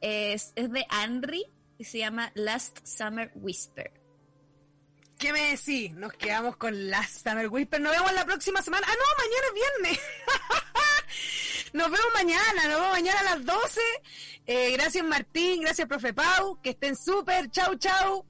Es, es de Henry y se llama Last Summer Whisper. ¿Qué me decís? Nos quedamos con Last Summer Whisper. Nos vemos la próxima semana. Ah, no, mañana es viernes. nos vemos mañana, nos vemos mañana a las 12. Eh, gracias Martín, gracias profe Pau. Que estén súper. Chau, chau.